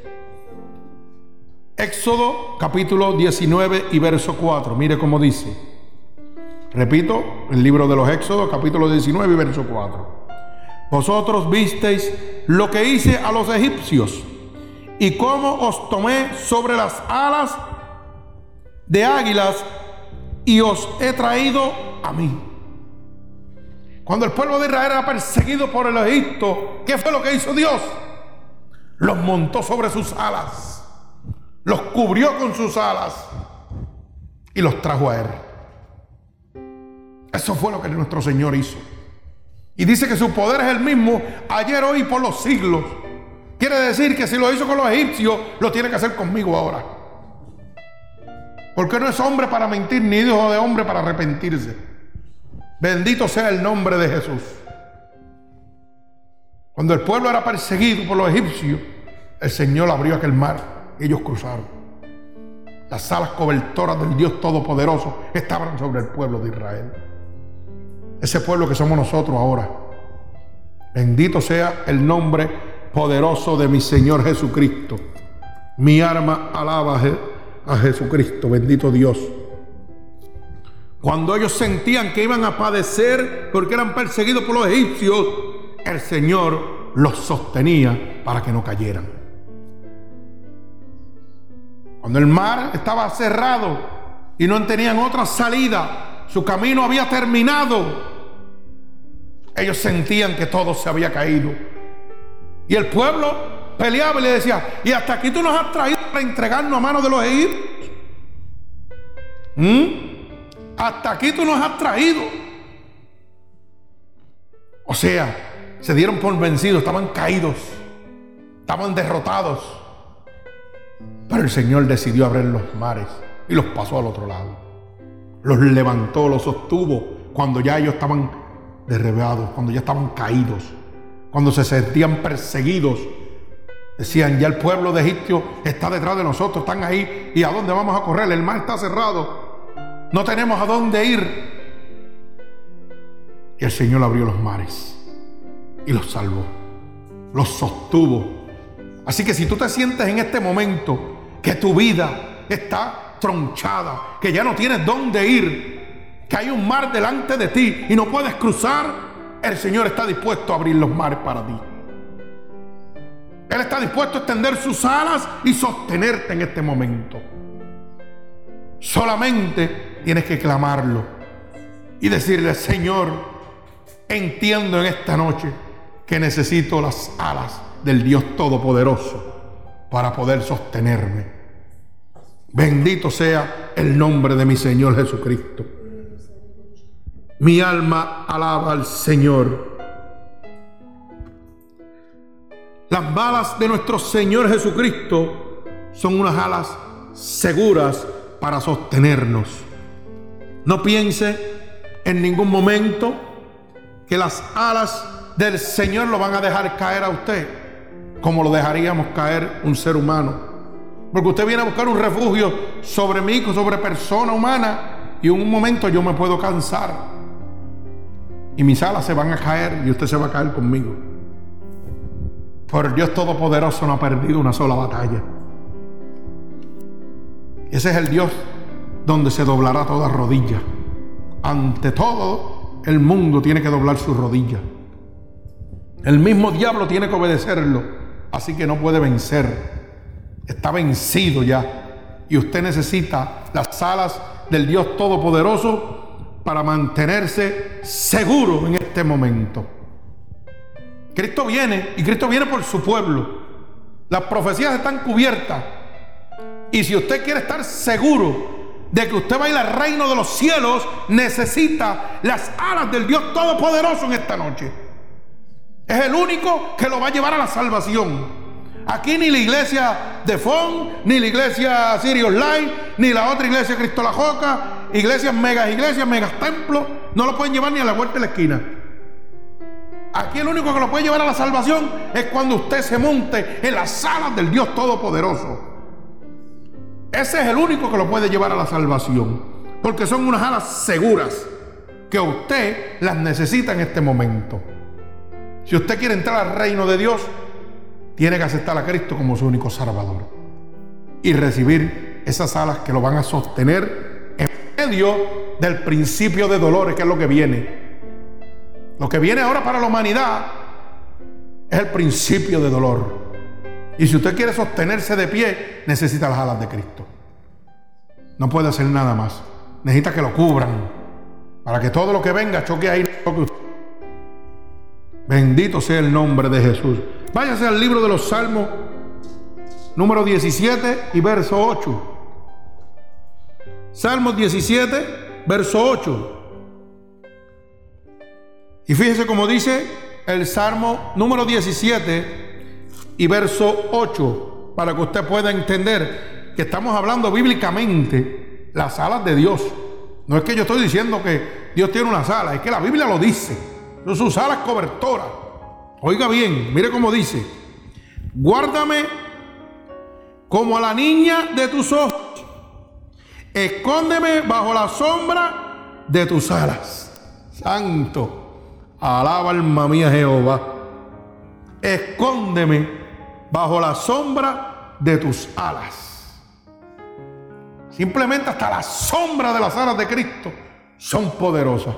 Éxodo capítulo 19 y verso 4. Mire cómo dice. Repito, el libro de los Éxodos capítulo 19 y verso 4. Vosotros visteis lo que hice a los egipcios y cómo os tomé sobre las alas de águilas y os he traído a mí. Cuando el pueblo de Israel era perseguido por el Egipto, ¿qué fue lo que hizo Dios? Los montó sobre sus alas, los cubrió con sus alas y los trajo a Él. Eso fue lo que nuestro Señor hizo. Y dice que su poder es el mismo ayer, hoy y por los siglos. Quiere decir que si lo hizo con los egipcios, lo tiene que hacer conmigo ahora. Porque no es hombre para mentir, ni hijo de hombre para arrepentirse. Bendito sea el nombre de Jesús. Cuando el pueblo era perseguido por los egipcios, el Señor abrió aquel mar. Ellos cruzaron. Las alas cobertoras del Dios Todopoderoso estaban sobre el pueblo de Israel. Ese pueblo que somos nosotros ahora. Bendito sea el nombre poderoso de mi Señor Jesucristo. Mi alma alaba a Jesucristo, bendito Dios. Cuando ellos sentían que iban a padecer porque eran perseguidos por los egipcios, el Señor los sostenía para que no cayeran. Cuando el mar estaba cerrado y no tenían otra salida, su camino había terminado, ellos sentían que todo se había caído. Y el pueblo peleaba y le decía, y hasta aquí tú nos has traído para entregarnos a manos de los egipcios. ¿Mm? Hasta aquí tú nos has traído. O sea, se dieron por vencidos, estaban caídos, estaban derrotados. Pero el Señor decidió abrir los mares y los pasó al otro lado. Los levantó, los sostuvo cuando ya ellos estaban derribados, cuando ya estaban caídos, cuando se sentían perseguidos. Decían, ya el pueblo de Egipto está detrás de nosotros, están ahí. ¿Y a dónde vamos a correr? El mar está cerrado. No tenemos a dónde ir. Y el Señor abrió los mares y los salvó. Los sostuvo. Así que si tú te sientes en este momento que tu vida está tronchada, que ya no tienes dónde ir, que hay un mar delante de ti y no puedes cruzar, el Señor está dispuesto a abrir los mares para ti. Él está dispuesto a extender sus alas y sostenerte en este momento. Solamente tienes que clamarlo y decirle, Señor, entiendo en esta noche que necesito las alas del Dios Todopoderoso para poder sostenerme. Bendito sea el nombre de mi Señor Jesucristo. Mi alma alaba al Señor. Las balas de nuestro Señor Jesucristo son unas alas seguras para sostenernos. No piense en ningún momento que las alas del Señor lo van a dejar caer a usted como lo dejaríamos caer un ser humano. Porque usted viene a buscar un refugio sobre mí, sobre persona humana, y en un momento yo me puedo cansar y mis alas se van a caer y usted se va a caer conmigo. Pero Dios Todopoderoso no ha perdido una sola batalla. Ese es el Dios donde se doblará toda rodilla. Ante todo, el mundo tiene que doblar su rodilla. El mismo diablo tiene que obedecerlo. Así que no puede vencer. Está vencido ya. Y usted necesita las alas del Dios Todopoderoso para mantenerse seguro en este momento. Cristo viene y Cristo viene por su pueblo. Las profecías están cubiertas. Y si usted quiere estar seguro de que usted va a ir al reino de los cielos, necesita las alas del Dios Todopoderoso en esta noche. Es el único que lo va a llevar a la salvación. Aquí ni la iglesia de Fon, ni la iglesia Sirius Light, ni la otra iglesia Cristo la Joca, iglesias megas iglesias, megas templos, no lo pueden llevar ni a la vuelta de la esquina. Aquí el único que lo puede llevar a la salvación es cuando usted se monte en las alas del Dios Todopoderoso. Ese es el único que lo puede llevar a la salvación. Porque son unas alas seguras. que usted las necesita en este momento. Si usted quiere entrar al reino de Dios, tiene que aceptar a Cristo como su único Salvador y recibir esas alas que lo van a sostener en medio del principio de dolores, que es lo que viene. Lo que viene ahora para la humanidad es el principio de dolor. Y si usted quiere sostenerse de pie, necesita las alas de Cristo. No puede hacer nada más. Necesita que lo cubran. Para que todo lo que venga choque ahí. Bendito sea el nombre de Jesús. Váyase al libro de los Salmos, número 17 y verso 8. Salmos 17, verso 8. Y fíjese cómo dice el Salmo número 17 y verso 8, para que usted pueda entender que estamos hablando bíblicamente las alas de Dios. No es que yo estoy diciendo que Dios tiene una sala, es que la Biblia lo dice. Son sus alas cobertoras. Oiga bien, mire cómo dice. Guárdame como a la niña de tus ojos. Escóndeme bajo la sombra de tus alas. Santo. Alaba alma mía Jehová. Escóndeme bajo la sombra de tus alas. Simplemente hasta la sombra de las alas de Cristo son poderosas.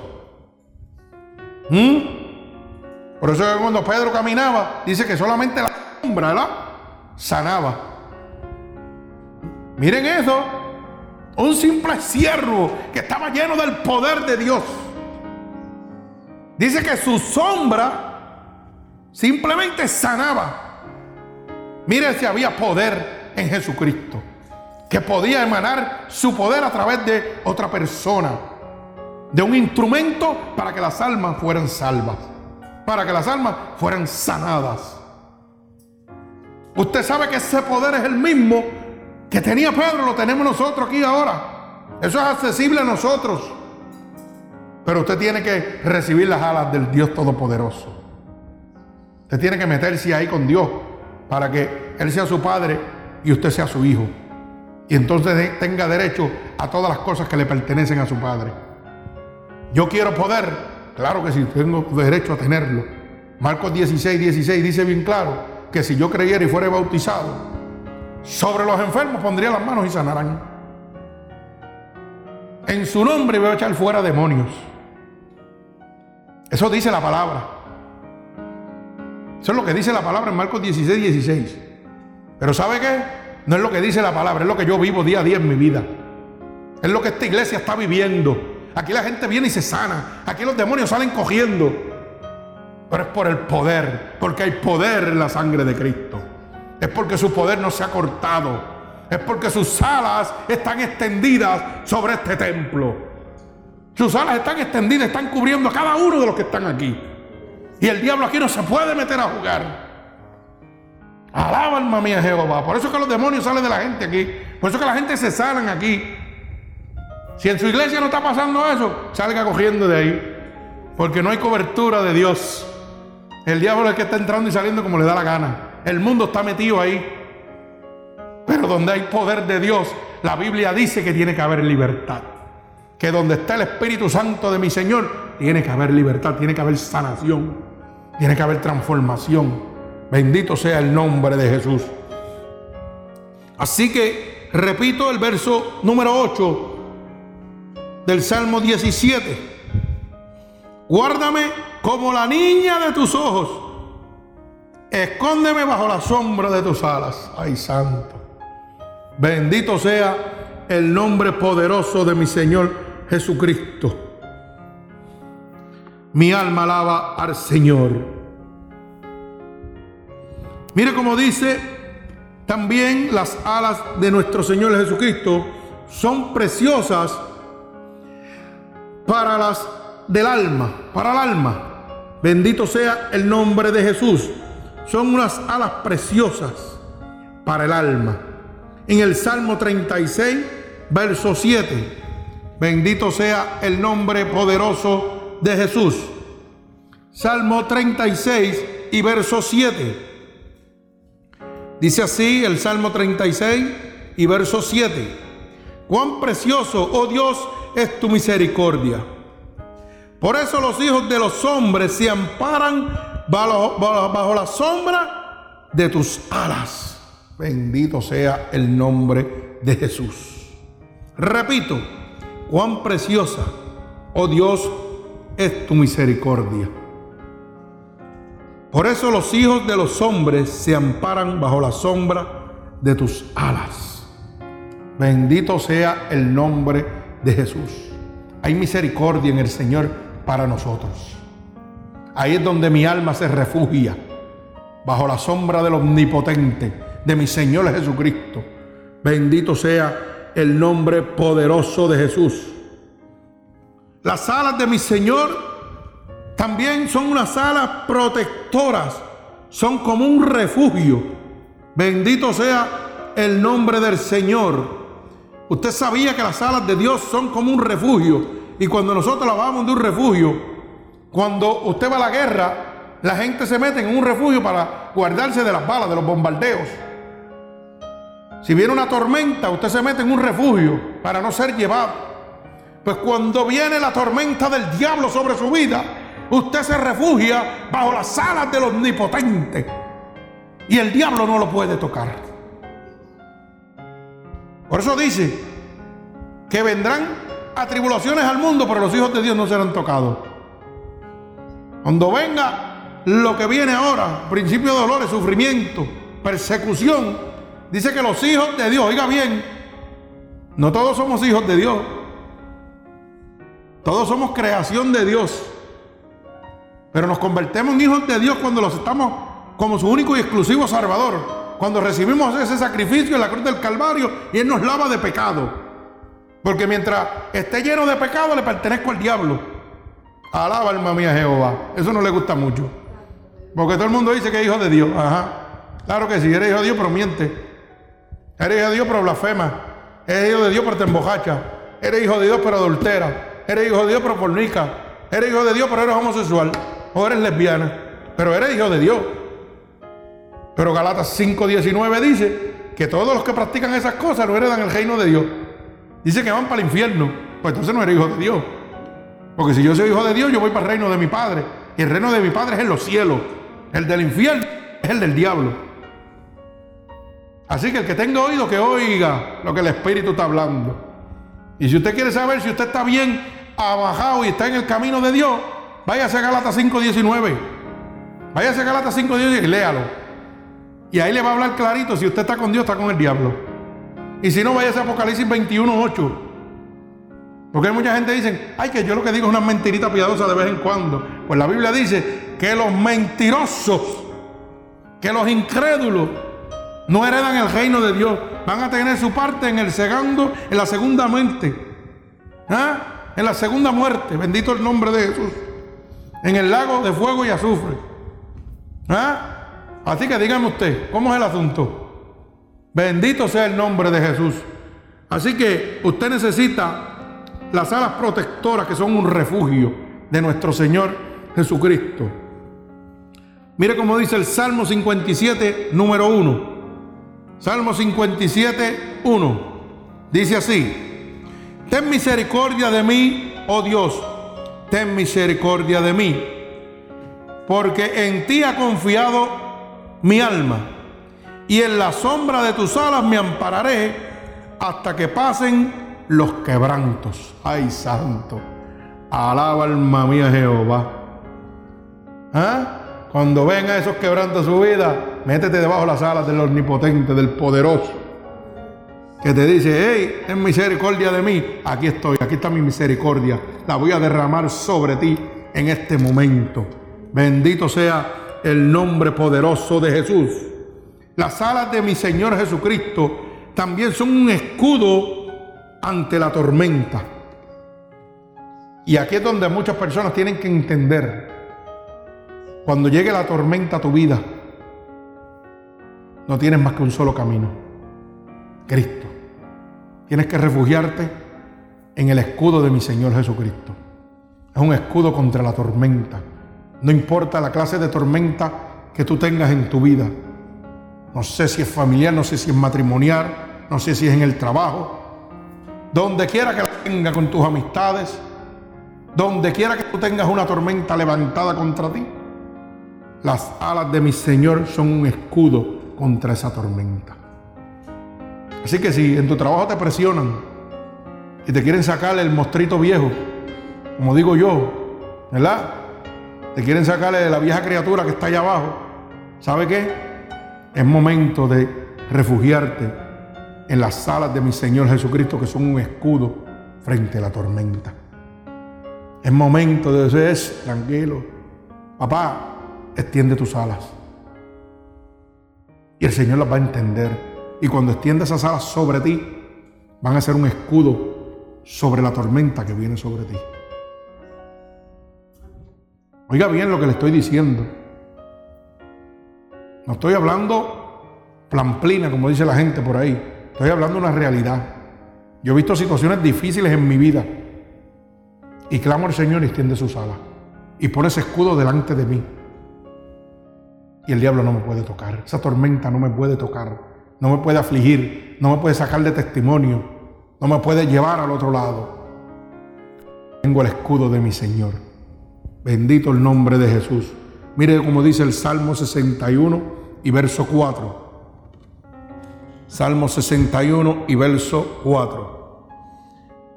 ¿Mm? Por eso cuando Pedro caminaba, dice que solamente la sombra ¿verdad? sanaba. Miren eso. Un simple siervo que estaba lleno del poder de Dios Dice que su sombra simplemente sanaba. Mire si había poder en Jesucristo, que podía emanar su poder a través de otra persona, de un instrumento para que las almas fueran salvas, para que las almas fueran sanadas. Usted sabe que ese poder es el mismo que tenía Pedro, lo tenemos nosotros aquí ahora. Eso es accesible a nosotros. Pero usted tiene que recibir las alas del Dios Todopoderoso. Usted tiene que meterse ahí con Dios para que Él sea su padre y usted sea su hijo. Y entonces tenga derecho a todas las cosas que le pertenecen a su padre. Yo quiero poder, claro que sí, tengo derecho a tenerlo. Marcos 16, 16 dice bien claro que si yo creyera y fuera bautizado, sobre los enfermos pondría las manos y sanarán. En su nombre voy a echar fuera demonios. Eso dice la palabra. Eso es lo que dice la palabra en Marcos 16, 16. Pero ¿sabe qué? No es lo que dice la palabra, es lo que yo vivo día a día en mi vida. Es lo que esta iglesia está viviendo. Aquí la gente viene y se sana. Aquí los demonios salen cogiendo. Pero es por el poder, porque hay poder en la sangre de Cristo. Es porque su poder no se ha cortado. Es porque sus alas están extendidas sobre este templo. Sus alas están extendidas, están cubriendo a cada uno de los que están aquí. Y el diablo aquí no se puede meter a jugar. Alaba alma mía Jehová. Por eso que los demonios salen de la gente aquí. Por eso que la gente se salen aquí. Si en su iglesia no está pasando eso, salga cogiendo de ahí. Porque no hay cobertura de Dios. El diablo es el que está entrando y saliendo como le da la gana. El mundo está metido ahí. Pero donde hay poder de Dios, la Biblia dice que tiene que haber libertad que donde está el Espíritu Santo de mi Señor, tiene que haber libertad, tiene que haber sanación, tiene que haber transformación. Bendito sea el nombre de Jesús. Así que repito el verso número 8 del Salmo 17. Guárdame como la niña de tus ojos. Escóndeme bajo la sombra de tus alas. Ay, santo. Bendito sea el nombre poderoso de mi Señor Jesucristo. Mi alma alaba al Señor. Mire cómo dice también las alas de nuestro Señor Jesucristo son preciosas para las del alma, para el alma. Bendito sea el nombre de Jesús. Son unas alas preciosas para el alma. En el Salmo 36, verso 7. Bendito sea el nombre poderoso de Jesús. Salmo 36 y verso 7. Dice así el Salmo 36 y verso 7. Cuán precioso, oh Dios, es tu misericordia. Por eso los hijos de los hombres se amparan bajo, bajo la sombra de tus alas. Bendito sea el nombre de Jesús. Repito, cuán preciosa, oh Dios, es tu misericordia. Por eso los hijos de los hombres se amparan bajo la sombra de tus alas. Bendito sea el nombre de Jesús. Hay misericordia en el Señor para nosotros. Ahí es donde mi alma se refugia, bajo la sombra del omnipotente, de mi Señor Jesucristo. Bendito sea el nombre poderoso de Jesús. Las alas de mi Señor también son unas alas protectoras, son como un refugio. Bendito sea el nombre del Señor. Usted sabía que las alas de Dios son como un refugio. Y cuando nosotros hablamos de un refugio, cuando usted va a la guerra, la gente se mete en un refugio para guardarse de las balas, de los bombardeos. Si viene una tormenta, usted se mete en un refugio para no ser llevado. Pues cuando viene la tormenta del diablo sobre su vida, usted se refugia bajo las alas del omnipotente. Y el diablo no lo puede tocar. Por eso dice que vendrán atribulaciones al mundo, pero los hijos de Dios no serán tocados. Cuando venga lo que viene ahora, principio de dolores, sufrimiento, persecución, dice que los hijos de Dios, oiga bien, no todos somos hijos de Dios. Todos somos creación de Dios. Pero nos convertimos en hijos de Dios cuando los estamos como su único y exclusivo Salvador. Cuando recibimos ese sacrificio en la cruz del Calvario y Él nos lava de pecado. Porque mientras esté lleno de pecado le pertenezco al diablo. Alaba alma mía Jehová. Eso no le gusta mucho. Porque todo el mundo dice que es hijo de Dios. Ajá. Claro que sí, eres hijo de Dios, pero miente. Eres hijo de Dios, pero blasfema. Eres hijo de Dios, pero te embojacha. Eres hijo de Dios, pero adultera. Eres hijo de Dios, pero fornica. Eres hijo de Dios, pero eres homosexual. O eres lesbiana. Pero eres hijo de Dios. Pero Galatas 5:19 dice que todos los que practican esas cosas no heredan el reino de Dios. Dice que van para el infierno. Pues entonces no eres hijo de Dios. Porque si yo soy hijo de Dios, yo voy para el reino de mi Padre. Y el reino de mi Padre es en los cielos. El del infierno es el del diablo. Así que el que tenga oído, que oiga lo que el Espíritu está hablando. Y si usted quiere saber si usted está bien abajado y está en el camino de Dios, váyase a Galatas 5.19. Váyase a Galatas 5.19 y léalo. Y ahí le va a hablar clarito si usted está con Dios, está con el diablo. Y si no, váyase a Apocalipsis 21.8. Porque hay mucha gente que dice, ay, que yo lo que digo es una mentirita piadosa de vez en cuando. Pues la Biblia dice que los mentirosos, que los incrédulos, no heredan el reino de Dios. Van a tener su parte en el segundo, en la segunda muerte. ¿Ah? En la segunda muerte. Bendito el nombre de Jesús. En el lago de fuego y azufre. ¿Ah? Así que dígame usted, ¿cómo es el asunto? Bendito sea el nombre de Jesús. Así que usted necesita las alas protectoras que son un refugio de nuestro Señor Jesucristo. Mire cómo dice el Salmo 57, número 1. Salmo 57, 1. Dice así, ten misericordia de mí, oh Dios, ten misericordia de mí, porque en ti ha confiado mi alma, y en la sombra de tus alas me ampararé hasta que pasen los quebrantos. Ay, santo, alaba alma mía Jehová. ¿Ah? Cuando venga esos quebrantos su vida, métete debajo de las alas del omnipotente, del poderoso, que te dice, hey, ten misericordia de mí. Aquí estoy, aquí está mi misericordia. La voy a derramar sobre ti en este momento. Bendito sea el nombre poderoso de Jesús. Las alas de mi Señor Jesucristo también son un escudo ante la tormenta. Y aquí es donde muchas personas tienen que entender cuando llegue la tormenta a tu vida, no tienes más que un solo camino, Cristo. Tienes que refugiarte en el escudo de mi Señor Jesucristo. Es un escudo contra la tormenta. No importa la clase de tormenta que tú tengas en tu vida. No sé si es familiar, no sé si es matrimonial, no sé si es en el trabajo. Donde quiera que la tenga con tus amistades, Donde quiera que tú tengas una tormenta levantada contra ti, las alas de mi Señor son un escudo contra esa tormenta. Así que si en tu trabajo te presionan y te quieren sacar el mostrito viejo, como digo yo, ¿verdad? Te quieren sacarle de la vieja criatura que está allá abajo. ¿Sabe qué? Es momento de refugiarte en las salas de mi Señor Jesucristo, que son un escudo frente a la tormenta. Es momento de decir, tranquilo, papá, extiende tus alas. Y el Señor las va a entender. Y cuando extienda esas alas sobre ti, van a ser un escudo sobre la tormenta que viene sobre ti. Oiga bien lo que le estoy diciendo. No estoy hablando plamplina, como dice la gente por ahí. Estoy hablando una realidad. Yo he visto situaciones difíciles en mi vida. Y clamo al Señor y extiende sus alas. Y pone ese escudo delante de mí. Y el diablo no me puede tocar. Esa tormenta no me puede tocar. No me puede afligir. No me puede sacar de testimonio. No me puede llevar al otro lado. Tengo el escudo de mi Señor. Bendito el nombre de Jesús. Mire como dice el Salmo 61 y verso 4. Salmo 61 y verso 4.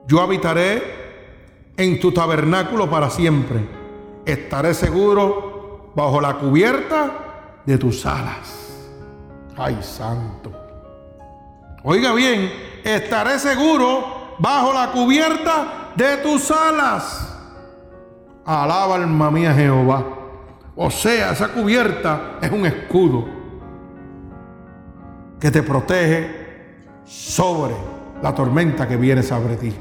Yo habitaré en tu tabernáculo para siempre. Estaré seguro bajo la cubierta de tus alas. Ay, santo. Oiga bien, estaré seguro bajo la cubierta de tus alas. Alaba alma mía Jehová. O sea, esa cubierta es un escudo que te protege sobre la tormenta que viene sobre ti,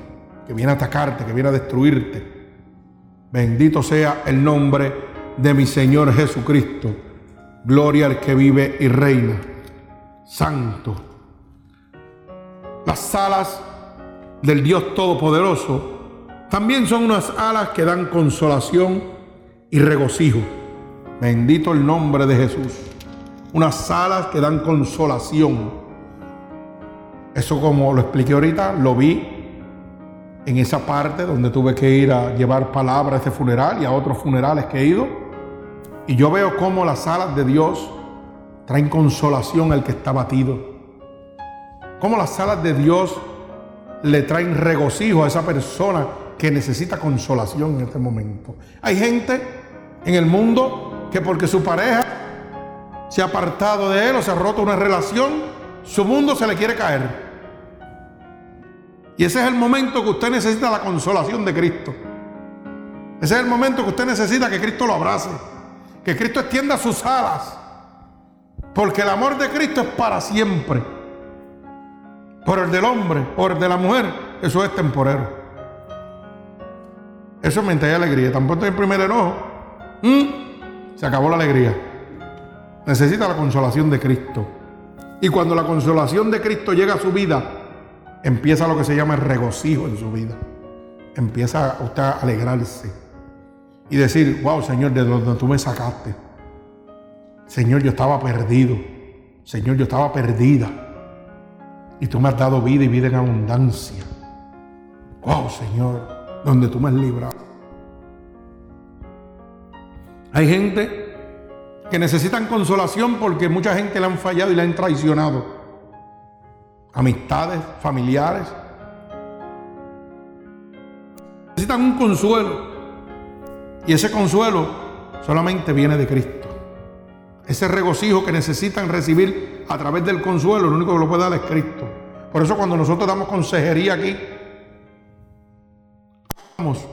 que viene a atacarte, que viene a destruirte. Bendito sea el nombre de mi Señor Jesucristo. Gloria al que vive y reina. Santo. Las alas del Dios Todopoderoso también son unas alas que dan consolación y regocijo. Bendito el nombre de Jesús. Unas alas que dan consolación. Eso como lo expliqué ahorita, lo vi en esa parte donde tuve que ir a llevar palabra a este funeral y a otros funerales que he ido. Y yo veo cómo las alas de Dios traen consolación al que está batido. Cómo las alas de Dios le traen regocijo a esa persona que necesita consolación en este momento. Hay gente en el mundo que porque su pareja se ha apartado de él o se ha roto una relación, su mundo se le quiere caer. Y ese es el momento que usted necesita la consolación de Cristo. Ese es el momento que usted necesita que Cristo lo abrace, que Cristo extienda sus alas, porque el amor de Cristo es para siempre. Por el del hombre, por el de la mujer, eso es temporero. Eso es mente y alegría. Tampoco el primer enojo. se acabó la alegría. Necesita la consolación de Cristo. Y cuando la consolación de Cristo llega a su vida, empieza lo que se llama el regocijo en su vida. Empieza usted a alegrarse y decir, wow, Señor, de donde tú me sacaste. Señor, yo estaba perdido. Señor, yo estaba perdida. Y tú me has dado vida y vida en abundancia. Wow, Señor donde tú me has librado. Hay gente que necesitan consolación porque mucha gente le han fallado y le han traicionado. Amistades, familiares. Necesitan un consuelo. Y ese consuelo solamente viene de Cristo. Ese regocijo que necesitan recibir a través del consuelo, lo único que lo puede dar es Cristo. Por eso cuando nosotros damos consejería aquí,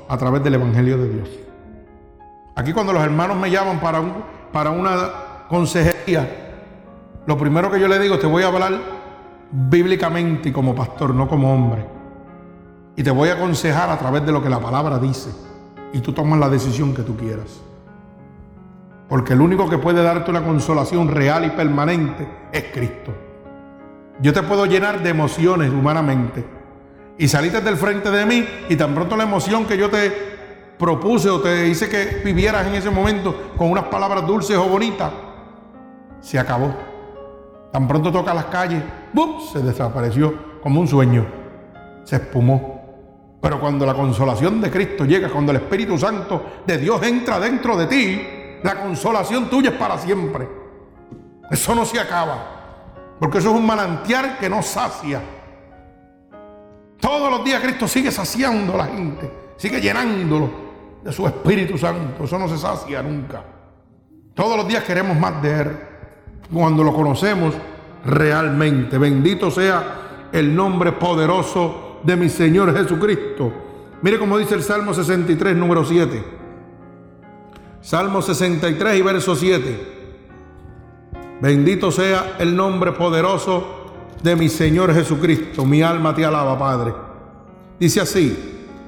a través del Evangelio de Dios. Aquí cuando los hermanos me llaman para, un, para una consejería, lo primero que yo le digo, te voy a hablar bíblicamente y como pastor, no como hombre. Y te voy a aconsejar a través de lo que la palabra dice. Y tú tomas la decisión que tú quieras. Porque el único que puede darte una consolación real y permanente es Cristo. Yo te puedo llenar de emociones humanamente y saliste del frente de mí y tan pronto la emoción que yo te propuse o te hice que vivieras en ese momento con unas palabras dulces o bonitas, se acabó. Tan pronto toca las calles, ¡bum! se desapareció como un sueño, se espumó. Pero cuando la consolación de Cristo llega, cuando el Espíritu Santo de Dios entra dentro de ti, la consolación tuya es para siempre. Eso no se acaba. Porque eso es un manantial que no sacia. Todos los días Cristo sigue saciando a la gente, sigue llenándolo de su Espíritu Santo. Eso no se sacia nunca. Todos los días queremos más de Él. Cuando lo conocemos realmente. Bendito sea el nombre poderoso de mi Señor Jesucristo. Mire cómo dice el Salmo 63, número 7. Salmo 63 y verso 7. Bendito sea el nombre poderoso de mi Señor Jesucristo. Mi alma te alaba, Padre. Dice así,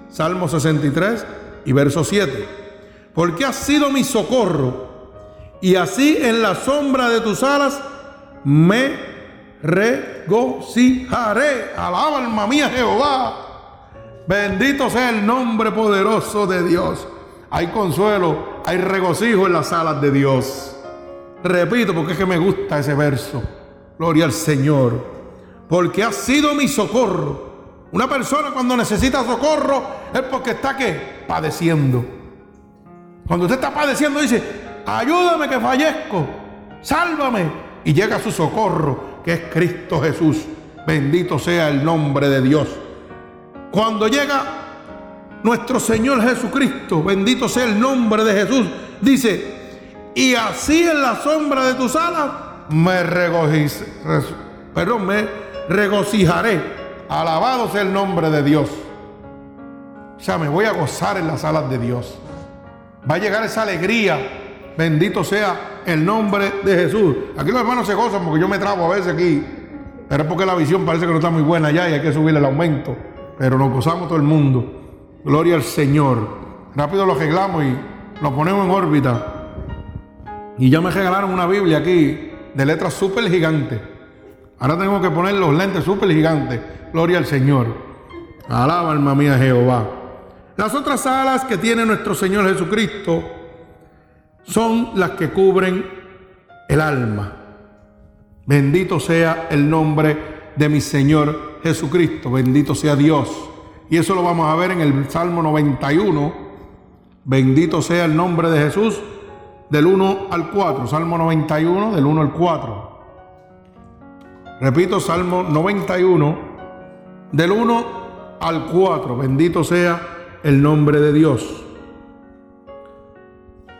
Salmo 63 y verso 7. Porque has sido mi socorro y así en la sombra de tus alas me regocijaré. Alaba alma mía Jehová. Bendito sea el nombre poderoso de Dios. Hay consuelo, hay regocijo en las alas de Dios. Repito porque es que me gusta ese verso. Gloria al Señor. Porque ha sido mi socorro. Una persona cuando necesita socorro es porque está que padeciendo. Cuando usted está padeciendo dice, ayúdame que fallezco, sálvame. Y llega su socorro, que es Cristo Jesús. Bendito sea el nombre de Dios. Cuando llega nuestro Señor Jesucristo, bendito sea el nombre de Jesús, dice, y así en la sombra de tus alas me regocijaré, perdón, me regocijaré. Alabado sea el nombre de Dios. O sea, me voy a gozar en las alas de Dios. Va a llegar esa alegría. Bendito sea el nombre de Jesús. Aquí los hermanos se gozan porque yo me trago a veces aquí. Pero es porque la visión parece que no está muy buena ya y hay que subirle el aumento. Pero nos gozamos todo el mundo. Gloria al Señor. Rápido lo arreglamos y lo ponemos en órbita. Y ya me regalaron una Biblia aquí de letras súper gigantes. Ahora tengo que poner los lentes súper gigantes. Gloria al Señor. Alaba alma mía Jehová. Las otras alas que tiene nuestro Señor Jesucristo son las que cubren el alma. Bendito sea el nombre de mi Señor Jesucristo. Bendito sea Dios. Y eso lo vamos a ver en el Salmo 91. Bendito sea el nombre de Jesús del 1 al 4. Salmo 91 del 1 al 4. Repito, Salmo 91 del 1 al 4. Bendito sea el nombre de Dios.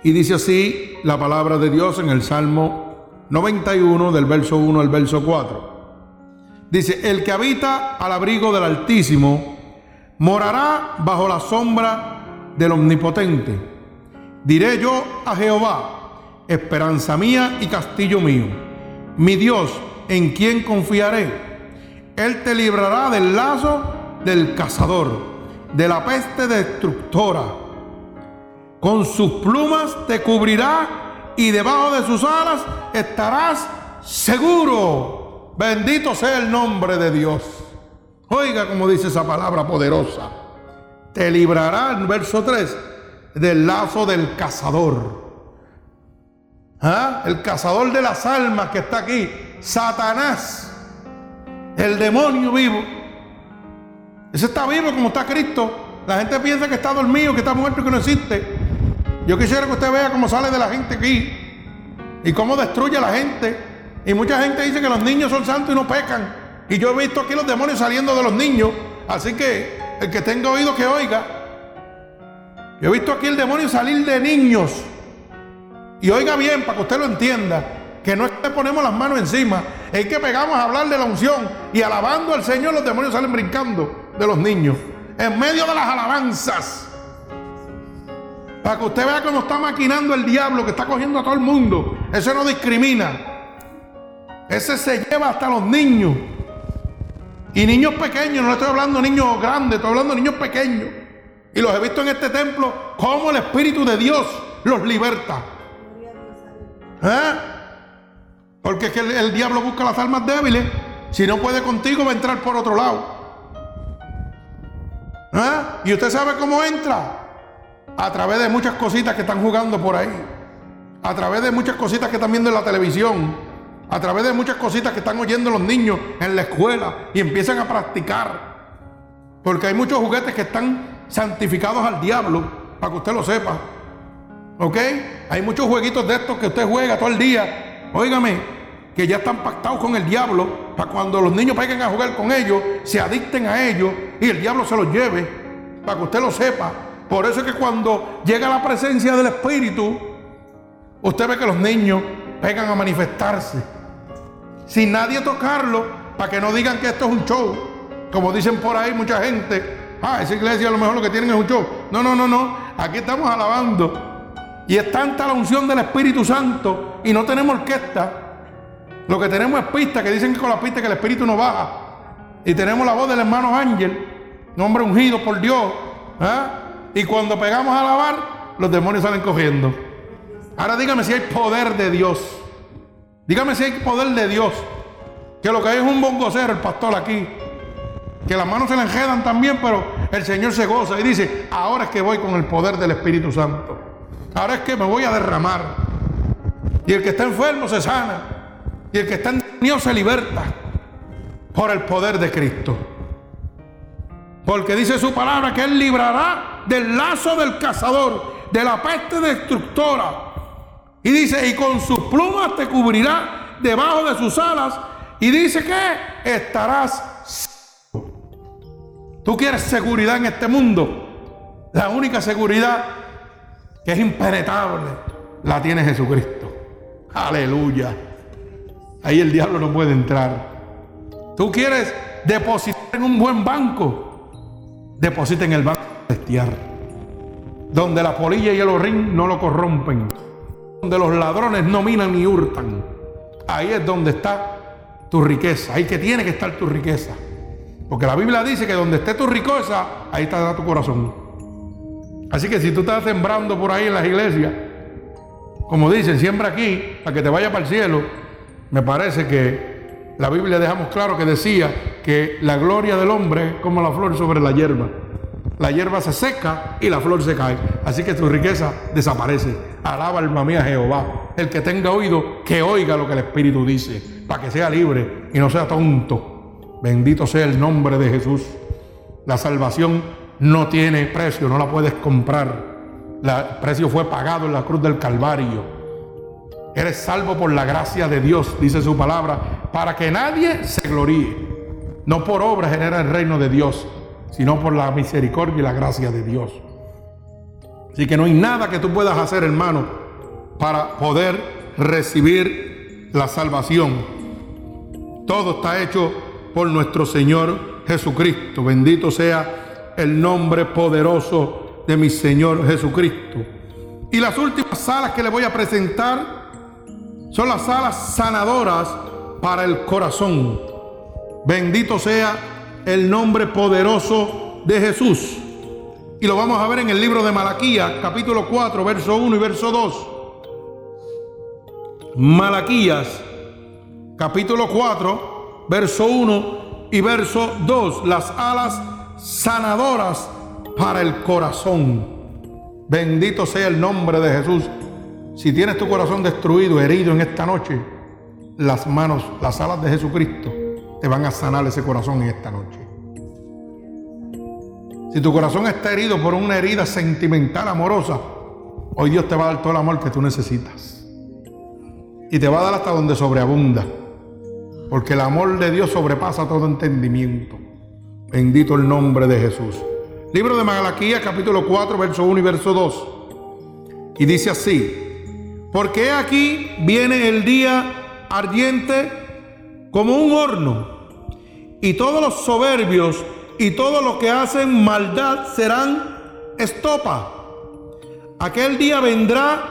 Y dice así la palabra de Dios en el Salmo 91 del verso 1 al verso 4. Dice, el que habita al abrigo del Altísimo morará bajo la sombra del Omnipotente. Diré yo a Jehová, esperanza mía y castillo mío, mi Dios en quien confiaré. Él te librará del lazo del cazador de la peste destructora. Con sus plumas te cubrirá y debajo de sus alas estarás seguro. Bendito sea el nombre de Dios. Oiga como dice esa palabra poderosa. Te librará, en verso 3, del lazo del cazador. ¿Ah? El cazador de las almas que está aquí. Satanás. El demonio vivo ese está vivo como está Cristo. La gente piensa que está dormido, que está muerto y que no existe. Yo quisiera que usted vea cómo sale de la gente aquí y cómo destruye a la gente. Y mucha gente dice que los niños son santos y no pecan. Y yo he visto aquí los demonios saliendo de los niños. Así que el que tenga oído que oiga. Yo he visto aquí el demonio salir de niños. Y oiga bien para que usted lo entienda. Que no es que ponemos las manos encima. Es que pegamos a hablar de la unción. Y alabando al Señor los demonios salen brincando de los niños, en medio de las alabanzas. Para que usted vea cómo está maquinando el diablo, que está cogiendo a todo el mundo. Ese no discrimina. Ese se lleva hasta los niños. Y niños pequeños, no estoy hablando niños grandes, estoy hablando niños pequeños. Y los he visto en este templo, como el Espíritu de Dios los liberta. ¿Eh? Porque es que el, diablo busca las almas débiles. Si no puede contigo, va a entrar por otro lado. ¿Ah? ¿Y usted sabe cómo entra? A través de muchas cositas que están jugando por ahí. A través de muchas cositas que están viendo en la televisión. A través de muchas cositas que están oyendo los niños en la escuela y empiezan a practicar. Porque hay muchos juguetes que están santificados al diablo, para que usted lo sepa. ¿Ok? Hay muchos jueguitos de estos que usted juega todo el día. Óigame, que ya están pactados con el diablo, para cuando los niños vayan a jugar con ellos, se adicten a ellos y el diablo se los lleve, para que usted lo sepa. Por eso es que cuando llega la presencia del Espíritu, usted ve que los niños vengan a manifestarse. Sin nadie tocarlo, para que no digan que esto es un show. Como dicen por ahí mucha gente, ah, esa iglesia a lo mejor lo que tienen es un show. No, no, no, no. Aquí estamos alabando. Y es tanta la unción del Espíritu Santo y no tenemos orquesta. Lo que tenemos es pista, que dicen que con la pista que el Espíritu no baja. Y tenemos la voz del hermano Ángel, nombre ungido por Dios. ¿ah? Y cuando pegamos a alabar, los demonios salen cogiendo. Ahora dígame si hay poder de Dios. Dígame si hay poder de Dios. Que lo que hay es un bongocero, el pastor aquí. Que las manos se le enjedan también, pero el Señor se goza y dice, ahora es que voy con el poder del Espíritu Santo. Ahora es que me voy a derramar. Y el que está enfermo se sana. Y el que está en se liberta por el poder de Cristo. Porque dice su palabra que Él librará del lazo del cazador, de la peste destructora. Y dice, y con sus plumas te cubrirá debajo de sus alas. Y dice que estarás. Tú quieres seguridad en este mundo. La única seguridad que es impenetrable la tiene Jesucristo. Aleluya. Ahí el diablo no puede entrar. Tú quieres depositar en un buen banco deposita en el banco celestial, donde la polilla y el horrín no lo corrompen, donde los ladrones no minan ni hurtan. Ahí es donde está tu riqueza, ahí que tiene que estar tu riqueza. Porque la Biblia dice que donde esté tu riqueza, ahí está tu corazón. Así que si tú estás sembrando por ahí en las iglesias, como dicen, siembra aquí para que te vaya para el cielo, me parece que la Biblia dejamos claro que decía que la gloria del hombre es como la flor sobre la hierba. La hierba se seca y la flor se cae. Así que tu riqueza desaparece. Alaba alma mía Jehová. El que tenga oído, que oiga lo que el Espíritu dice, para que sea libre y no sea tonto. Bendito sea el nombre de Jesús. La salvación no tiene precio, no la puedes comprar. El precio fue pagado en la cruz del Calvario. Eres salvo por la gracia de Dios, dice su palabra, para que nadie se gloríe. No por obra genera el reino de Dios, sino por la misericordia y la gracia de Dios. Así que no hay nada que tú puedas hacer, hermano, para poder recibir la salvación. Todo está hecho por nuestro Señor Jesucristo. Bendito sea el nombre poderoso de mi Señor Jesucristo. Y las últimas salas que le voy a presentar son las alas sanadoras para el corazón. Bendito sea el nombre poderoso de Jesús. Y lo vamos a ver en el libro de Malaquías, capítulo 4, verso 1 y verso 2. Malaquías, capítulo 4, verso 1 y verso 2. Las alas sanadoras para el corazón. Bendito sea el nombre de Jesús. Si tienes tu corazón destruido, herido en esta noche, las manos, las alas de Jesucristo te van a sanar ese corazón en esta noche. Si tu corazón está herido por una herida sentimental, amorosa, hoy Dios te va a dar todo el amor que tú necesitas. Y te va a dar hasta donde sobreabunda. Porque el amor de Dios sobrepasa todo entendimiento. Bendito el nombre de Jesús. Libro de Malaquías, capítulo 4, verso 1 y verso 2. Y dice así, porque aquí viene el día ardiente como un horno, y todos los soberbios y todos los que hacen maldad serán estopa. Aquel día vendrá,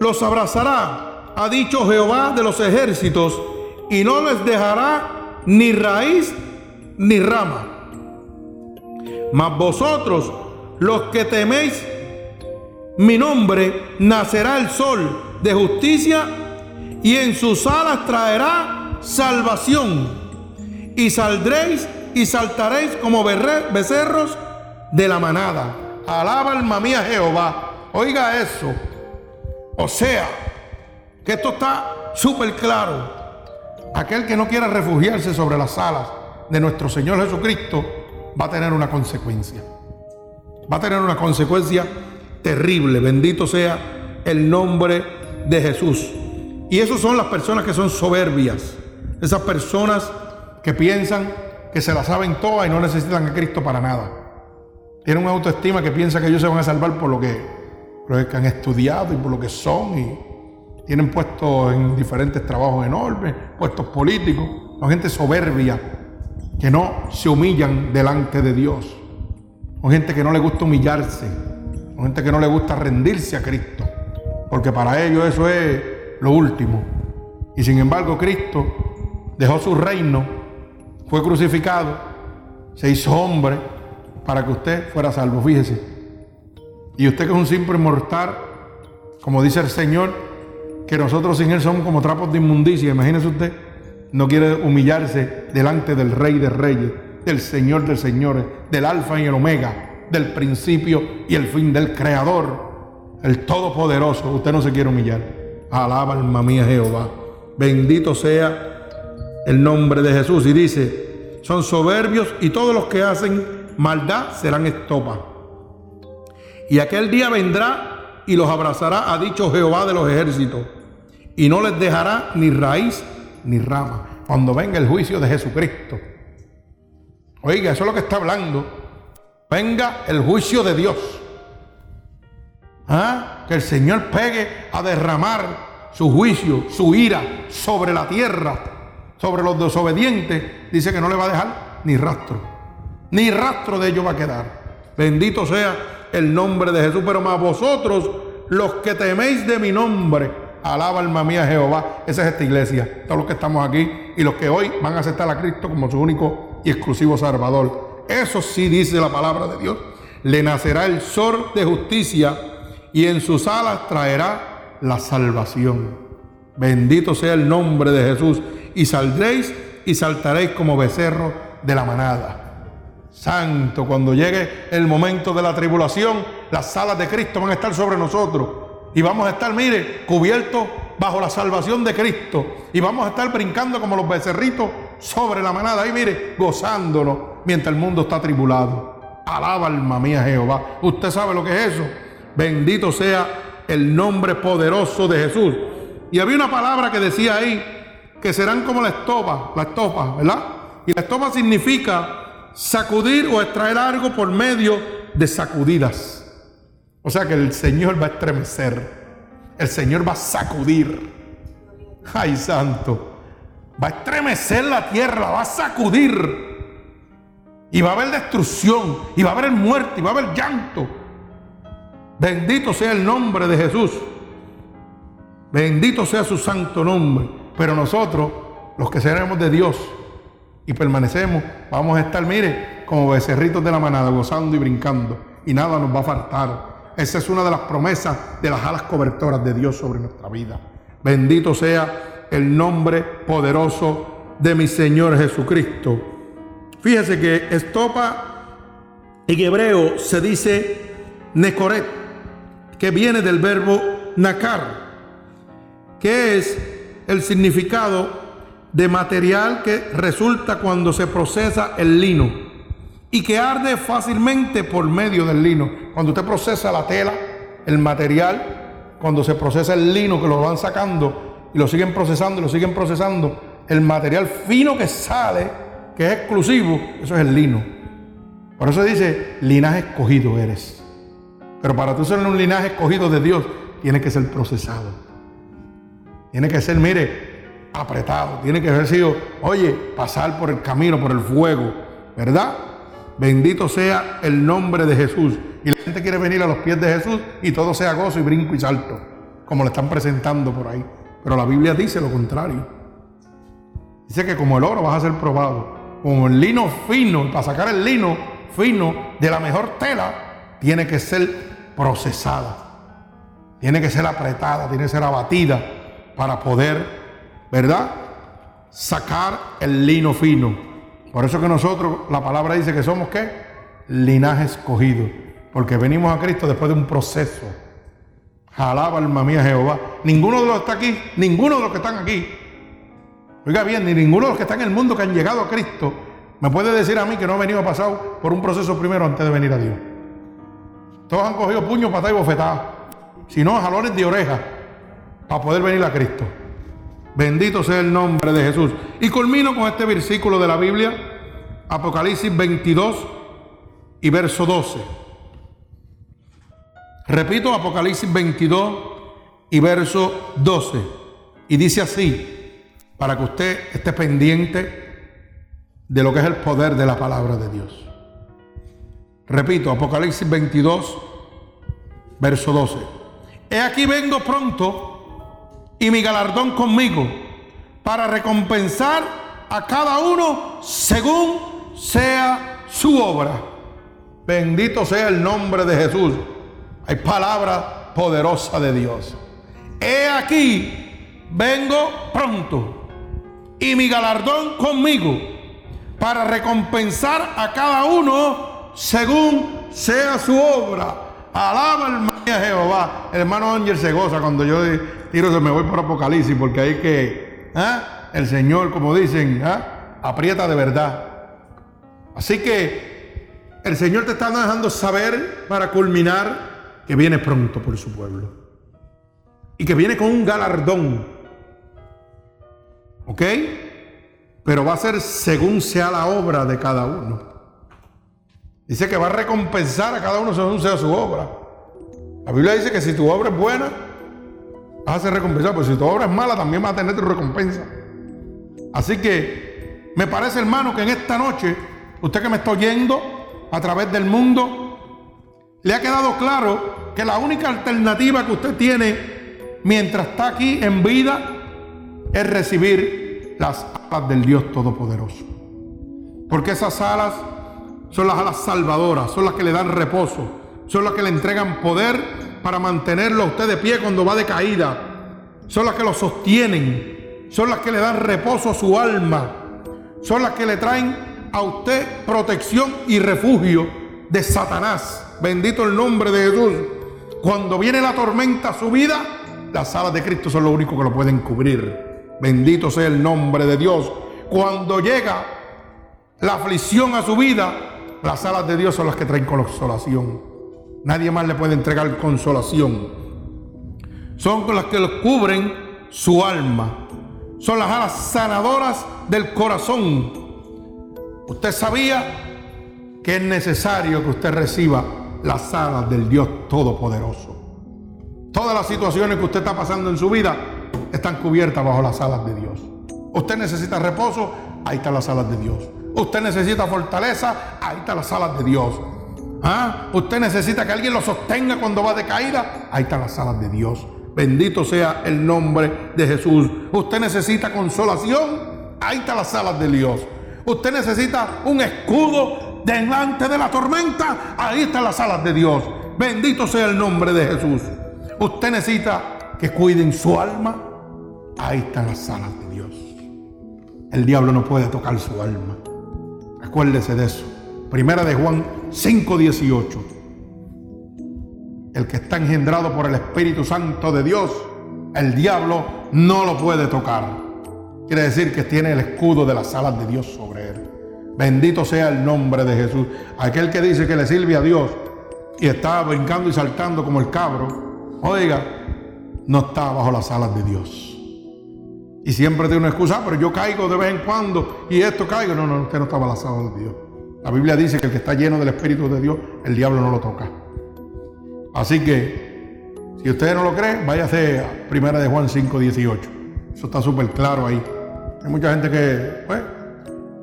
los abrazará, ha dicho Jehová de los ejércitos, y no les dejará ni raíz ni rama. Mas vosotros, los que teméis mi nombre nacerá el sol de justicia y en sus alas traerá salvación. Y saldréis y saltaréis como becerros de la manada. Alaba alma mía Jehová. Oiga eso. O sea, que esto está súper claro. Aquel que no quiera refugiarse sobre las alas de nuestro Señor Jesucristo va a tener una consecuencia. Va a tener una consecuencia terrible. Bendito sea el nombre de Jesús. Y esas son las personas que son soberbias. Esas personas que piensan que se la saben todas y no necesitan a Cristo para nada. Tienen una autoestima que piensa que ellos se van a salvar por lo que, que han estudiado y por lo que son. Y tienen puestos en diferentes trabajos enormes, puestos políticos. Son gente soberbia que no se humillan delante de Dios. Son gente que no le gusta humillarse. Son gente que no le gusta rendirse a Cristo. Porque para ellos eso es lo último. Y sin embargo Cristo dejó su reino, fue crucificado, se hizo hombre para que usted fuera salvo. Fíjese. Y usted que es un simple mortal, como dice el Señor, que nosotros sin Él somos como trapos de inmundicia. Imagínese usted, no quiere humillarse delante del Rey de Reyes, del Señor de Señores, del Alfa y el Omega, del principio y el fin del Creador, el Todopoderoso. Usted no se quiere humillar. Alaba alma mía Jehová. Bendito sea el nombre de Jesús. Y dice, son soberbios y todos los que hacen maldad serán estopa. Y aquel día vendrá y los abrazará, ha dicho Jehová de los ejércitos, y no les dejará ni raíz ni rama. Cuando venga el juicio de Jesucristo. Oiga, eso es lo que está hablando. Venga el juicio de Dios. ¿Ah? Que el Señor pegue a derramar su juicio, su ira sobre la tierra, sobre los desobedientes. Dice que no le va a dejar ni rastro. Ni rastro de ellos va a quedar. Bendito sea el nombre de Jesús. Pero más vosotros, los que teméis de mi nombre, alaba alma mía Jehová. Esa es esta iglesia. Todos los que estamos aquí y los que hoy van a aceptar a Cristo como su único y exclusivo Salvador. Eso sí dice la palabra de Dios. Le nacerá el sol de justicia y en sus alas traerá la salvación. Bendito sea el nombre de Jesús. Y saldréis y saltaréis como becerro de la manada. Santo, cuando llegue el momento de la tribulación, las alas de Cristo van a estar sobre nosotros. Y vamos a estar, mire, cubiertos bajo la salvación de Cristo. Y vamos a estar brincando como los becerritos sobre la manada. Ahí, mire, gozándonos mientras el mundo está tribulado. Alaba alma mía Jehová. Usted sabe lo que es eso. Bendito sea el nombre poderoso de Jesús. Y había una palabra que decía ahí que serán como la estopa, la estopa, ¿verdad? Y la estopa significa sacudir o extraer algo por medio de sacudidas. O sea que el Señor va a estremecer. El Señor va a sacudir. Ay, santo. Va a estremecer la tierra, va a sacudir. Y va a haber destrucción, y va a haber muerte, y va a haber llanto. Bendito sea el nombre de Jesús. Bendito sea su santo nombre. Pero nosotros, los que seremos de Dios y permanecemos, vamos a estar, mire, como becerritos de la manada, gozando y brincando. Y nada nos va a faltar. Esa es una de las promesas de las alas cobertoras de Dios sobre nuestra vida. Bendito sea el nombre poderoso de mi Señor Jesucristo. Fíjese que estopa en hebreo se dice necoret, que viene del verbo nakar, que es el significado de material que resulta cuando se procesa el lino y que arde fácilmente por medio del lino. Cuando usted procesa la tela, el material, cuando se procesa el lino que lo van sacando y lo siguen procesando y lo siguen procesando, el material fino que sale, que es exclusivo, eso es el lino. Por eso dice, linaje escogido eres. Pero para tú ser un linaje escogido de Dios, tiene que ser procesado. Tiene que ser, mire, apretado. Tiene que haber sido, oye, pasar por el camino, por el fuego. ¿Verdad? Bendito sea el nombre de Jesús. Y la gente quiere venir a los pies de Jesús y todo sea gozo y brinco y salto. Como le están presentando por ahí. Pero la Biblia dice lo contrario. Dice que como el oro vas a ser probado. Como el lino fino, para sacar el lino fino de la mejor tela, tiene que ser procesada. Tiene que ser apretada, tiene que ser abatida para poder, ¿verdad? Sacar el lino fino. Por eso que nosotros, la palabra dice que somos qué? Linaje escogido. Porque venimos a Cristo después de un proceso. Alaba alma mía Jehová. Ninguno de los que está aquí, ninguno de los que están aquí. Oiga bien, ni ninguno de los que están en el mundo que han llegado a Cristo Me puede decir a mí que no ha venido pasado por un proceso primero antes de venir a Dios. Todos han cogido puños, patadas y bofetadas. Si no, jalones de oreja para poder venir a Cristo. Bendito sea el nombre de Jesús. Y culmino con este versículo de la Biblia, Apocalipsis 22 y verso 12. Repito, Apocalipsis 22 y verso 12. Y dice así, para que usted esté pendiente de lo que es el poder de la palabra de Dios. Repito, Apocalipsis 22, verso 12. He aquí vengo pronto y mi galardón conmigo para recompensar a cada uno según sea su obra. Bendito sea el nombre de Jesús. Hay palabra poderosa de Dios. He aquí, vengo pronto y mi galardón conmigo para recompensar a cada uno según sea su obra. Alaba el a Jehová. El hermano Ángel se goza cuando yo tiro, se me voy por Apocalipsis, porque hay que, ¿ah? el Señor, como dicen, ¿ah? aprieta de verdad. Así que el Señor te está dejando saber para culminar que viene pronto por su pueblo. Y que viene con un galardón. ¿Ok? pero va a ser según sea la obra de cada uno. Dice que va a recompensar a cada uno según sea su obra. La Biblia dice que si tu obra es buena, vas a ser recompensado, pero si tu obra es mala, también vas a tener tu recompensa. Así que me parece, hermano, que en esta noche, usted que me está oyendo a través del mundo, le ha quedado claro que la única alternativa que usted tiene mientras está aquí en vida es recibir las alas del Dios Todopoderoso. Porque esas alas son las alas salvadoras, son las que le dan reposo, son las que le entregan poder para mantenerlo a usted de pie cuando va de caída, son las que lo sostienen, son las que le dan reposo a su alma, son las que le traen a usted protección y refugio de Satanás. Bendito el nombre de Jesús. Cuando viene la tormenta a su vida, las alas de Cristo son lo único que lo pueden cubrir. Bendito sea el nombre de Dios. Cuando llega la aflicción a su vida, las alas de Dios son las que traen consolación. Nadie más le puede entregar consolación. Son las que cubren su alma. Son las alas sanadoras del corazón. Usted sabía que es necesario que usted reciba las alas del Dios Todopoderoso. Todas las situaciones que usted está pasando en su vida están cubiertas bajo las alas de Dios. Usted necesita reposo, ahí están las alas de Dios. Usted necesita fortaleza, ahí están las alas de Dios. ¿Ah? Usted necesita que alguien lo sostenga cuando va de caída, ahí están las alas de Dios. Bendito sea el nombre de Jesús. Usted necesita consolación, ahí están las alas de Dios. Usted necesita un escudo delante de la tormenta, ahí están las alas de Dios. Bendito sea el nombre de Jesús. Usted necesita que cuiden su alma, Ahí están las alas de Dios. El diablo no puede tocar su alma. Acuérdese de eso. Primera de Juan 5:18. El que está engendrado por el Espíritu Santo de Dios, el diablo no lo puede tocar. Quiere decir que tiene el escudo de las alas de Dios sobre él. Bendito sea el nombre de Jesús. Aquel que dice que le sirve a Dios y está brincando y saltando como el cabro, oiga, no está bajo las alas de Dios. Y siempre tiene una excusa, ah, pero yo caigo de vez en cuando y esto caigo. No, no, usted no está balazado de Dios. La Biblia dice que el que está lleno del Espíritu de Dios, el diablo no lo toca. Así que, si usted no lo cree, váyase a Primera de Juan 5, 18. Eso está súper claro ahí. Hay mucha gente que, pues,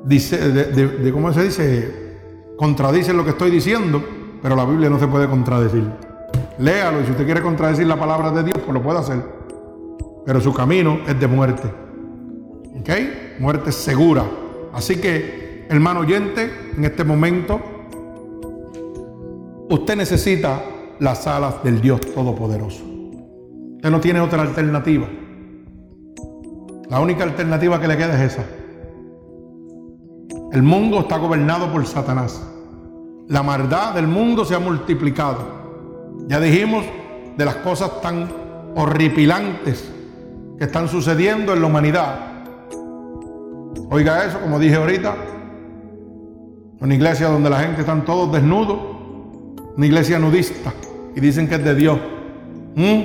dice, de, cómo se dice, contradice lo que estoy diciendo, pero la Biblia no se puede contradecir. Léalo y si usted quiere contradecir la palabra de Dios, pues lo puede hacer pero su camino es de muerte. ¿Ok? Muerte segura. Así que, hermano oyente, en este momento, usted necesita las alas del Dios Todopoderoso. Usted no tiene otra alternativa. La única alternativa que le queda es esa. El mundo está gobernado por Satanás. La maldad del mundo se ha multiplicado. Ya dijimos de las cosas tan horripilantes que están sucediendo en la humanidad. Oiga eso, como dije ahorita, Una iglesia donde la gente están todos desnudos. Una iglesia nudista. Y dicen que es de Dios. ¿Mm?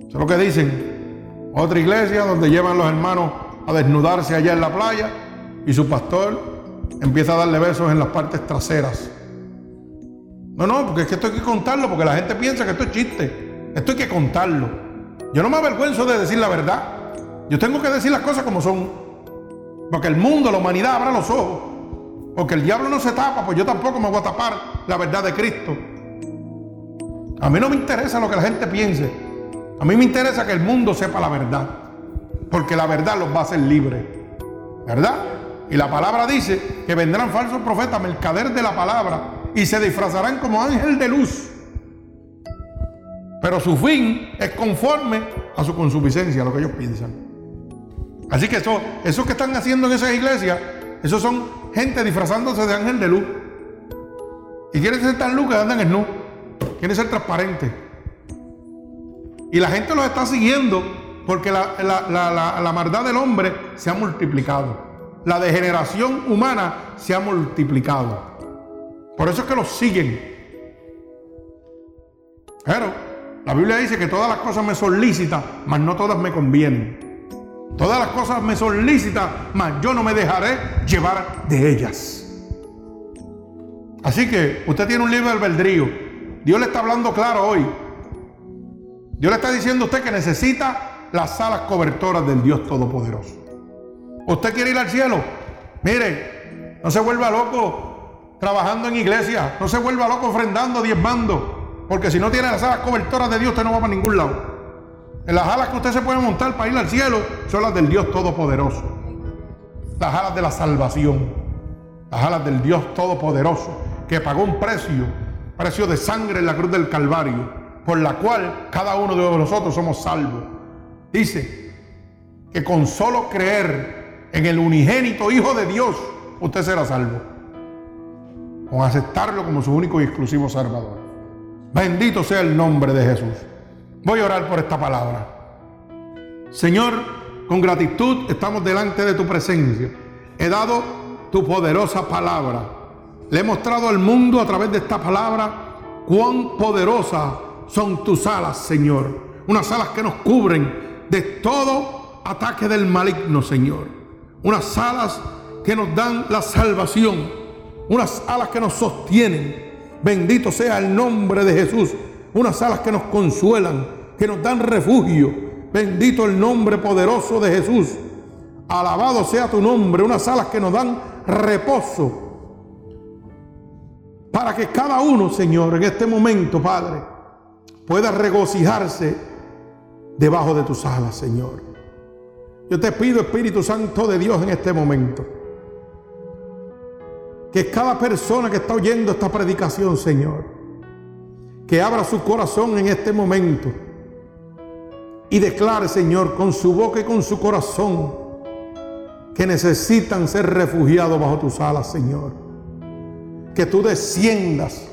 Eso es lo que dicen. Otra iglesia donde llevan los hermanos a desnudarse allá en la playa. Y su pastor empieza a darle besos en las partes traseras. No, no, porque es que esto hay que contarlo, porque la gente piensa que esto es chiste. Esto hay que contarlo. Yo no me avergüenzo de decir la verdad. Yo tengo que decir las cosas como son. Porque el mundo, la humanidad abra los ojos. Porque el diablo no se tapa, pues yo tampoco me voy a tapar la verdad de Cristo. A mí no me interesa lo que la gente piense. A mí me interesa que el mundo sepa la verdad. Porque la verdad los va a hacer libres. ¿Verdad? Y la palabra dice que vendrán falsos profetas, mercader de la palabra, y se disfrazarán como ángel de luz. Pero su fin es conforme a su consuficiencia, lo que ellos piensan. Así que eso, esos que están haciendo en esas iglesias, esos son gente disfrazándose de ángel de luz. Y quieren ser tan luz que andan en luz. Quieren ser transparentes. Y la gente los está siguiendo porque la, la maldad del hombre se ha multiplicado. La degeneración humana se ha multiplicado. Por eso es que los siguen. Pero la Biblia dice que todas las cosas me son lícitas, mas no todas me convienen. Todas las cosas me son lícitas, mas yo no me dejaré llevar de ellas. Así que usted tiene un libre albedrío. Dios le está hablando claro hoy. Dios le está diciendo a usted que necesita las alas cobertoras del Dios Todopoderoso. ¿Usted quiere ir al cielo? Mire, no se vuelva loco trabajando en iglesia. No se vuelva loco ofrendando, diezmando. Porque si no tiene las alas cobertoras de Dios, usted no va para ningún lado. En las alas que usted se puede montar para ir al cielo son las del Dios Todopoderoso. Las alas de la salvación. Las alas del Dios Todopoderoso que pagó un precio, precio de sangre en la cruz del Calvario, por la cual cada uno de nosotros somos salvos. Dice que con solo creer en el unigénito Hijo de Dios, usted será salvo con aceptarlo como su único y exclusivo Salvador. Bendito sea el nombre de Jesús. Voy a orar por esta palabra. Señor, con gratitud estamos delante de tu presencia. He dado tu poderosa palabra. Le he mostrado al mundo a través de esta palabra cuán poderosas son tus alas, Señor. Unas alas que nos cubren de todo ataque del maligno, Señor. Unas alas que nos dan la salvación unas alas que nos sostienen. Bendito sea el nombre de Jesús. Unas alas que nos consuelan, que nos dan refugio. Bendito el nombre poderoso de Jesús. Alabado sea tu nombre. Unas alas que nos dan reposo. Para que cada uno, Señor, en este momento, Padre, pueda regocijarse debajo de tus alas, Señor. Yo te pido, Espíritu Santo de Dios, en este momento que cada persona que está oyendo esta predicación, Señor, que abra su corazón en este momento y declare, Señor, con su boca y con su corazón, que necesitan ser refugiados bajo tus alas, Señor. Que tú desciendas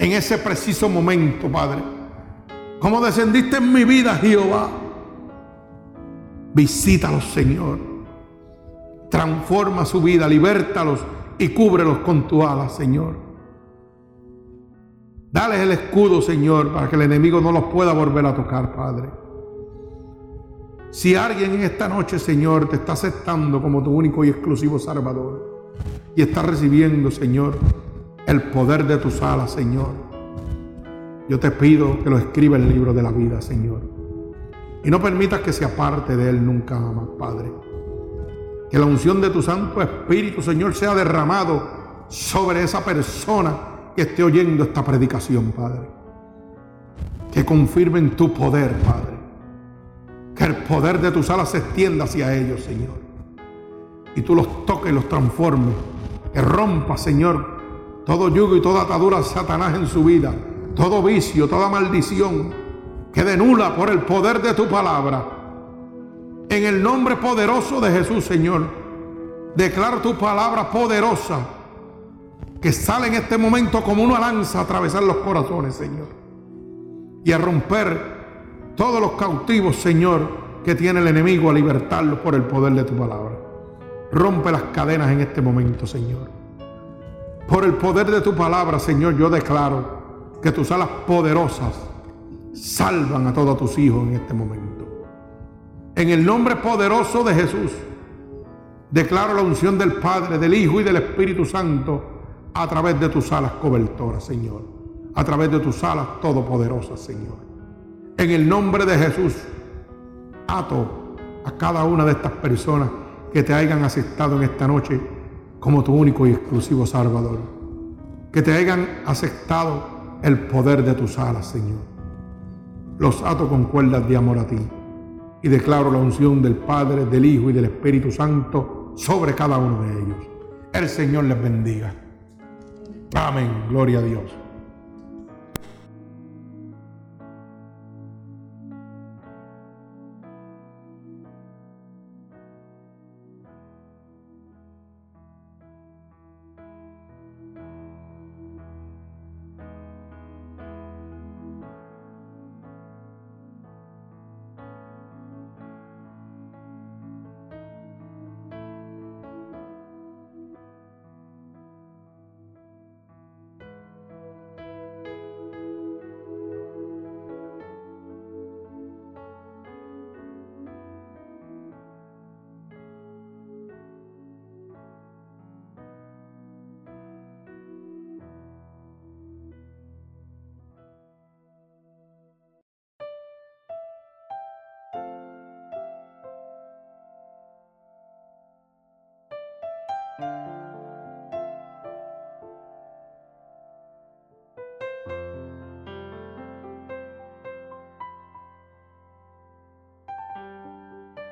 en ese preciso momento, Padre. Como descendiste en mi vida, Jehová. Visítalos, Señor. Transforma su vida, libértalos y cúbrelos con tu ala, Señor. Dales el escudo, Señor, para que el enemigo no los pueda volver a tocar, Padre. Si alguien en esta noche, Señor, te está aceptando como tu único y exclusivo Salvador y está recibiendo, Señor, el poder de tus alas, Señor, yo te pido que lo escriba en el libro de la vida, Señor. Y no permitas que se aparte de él nunca más, Padre. Que la unción de tu Santo Espíritu, Señor, sea derramado sobre esa persona que esté oyendo esta predicación, Padre. Que confirmen tu poder, Padre. Que el poder de tus alas se extienda hacia ellos, Señor. Y tú los toques y los transformes. Que rompa, Señor, todo yugo y toda atadura de Satanás en su vida. Todo vicio, toda maldición. Que denula por el poder de tu palabra en el nombre poderoso de Jesús, Señor, declaro tu palabra poderosa que sale en este momento como una lanza a atravesar los corazones, Señor. Y a romper todos los cautivos, Señor, que tiene el enemigo, a libertarlos por el poder de tu palabra. Rompe las cadenas en este momento, Señor. Por el poder de tu palabra, Señor, yo declaro que tus alas poderosas salvan a todos tus hijos en este momento. En el nombre poderoso de Jesús, declaro la unción del Padre, del Hijo y del Espíritu Santo a través de tus alas cobertoras, Señor. A través de tus alas todopoderosas, Señor. En el nombre de Jesús, ato a cada una de estas personas que te hayan aceptado en esta noche como tu único y exclusivo Salvador. Que te hayan aceptado el poder de tus alas, Señor. Los ato con cuerdas de amor a ti y declaro la unción del Padre, del Hijo y del Espíritu Santo sobre cada uno de ellos. El Señor les bendiga. Amén. Gloria a Dios.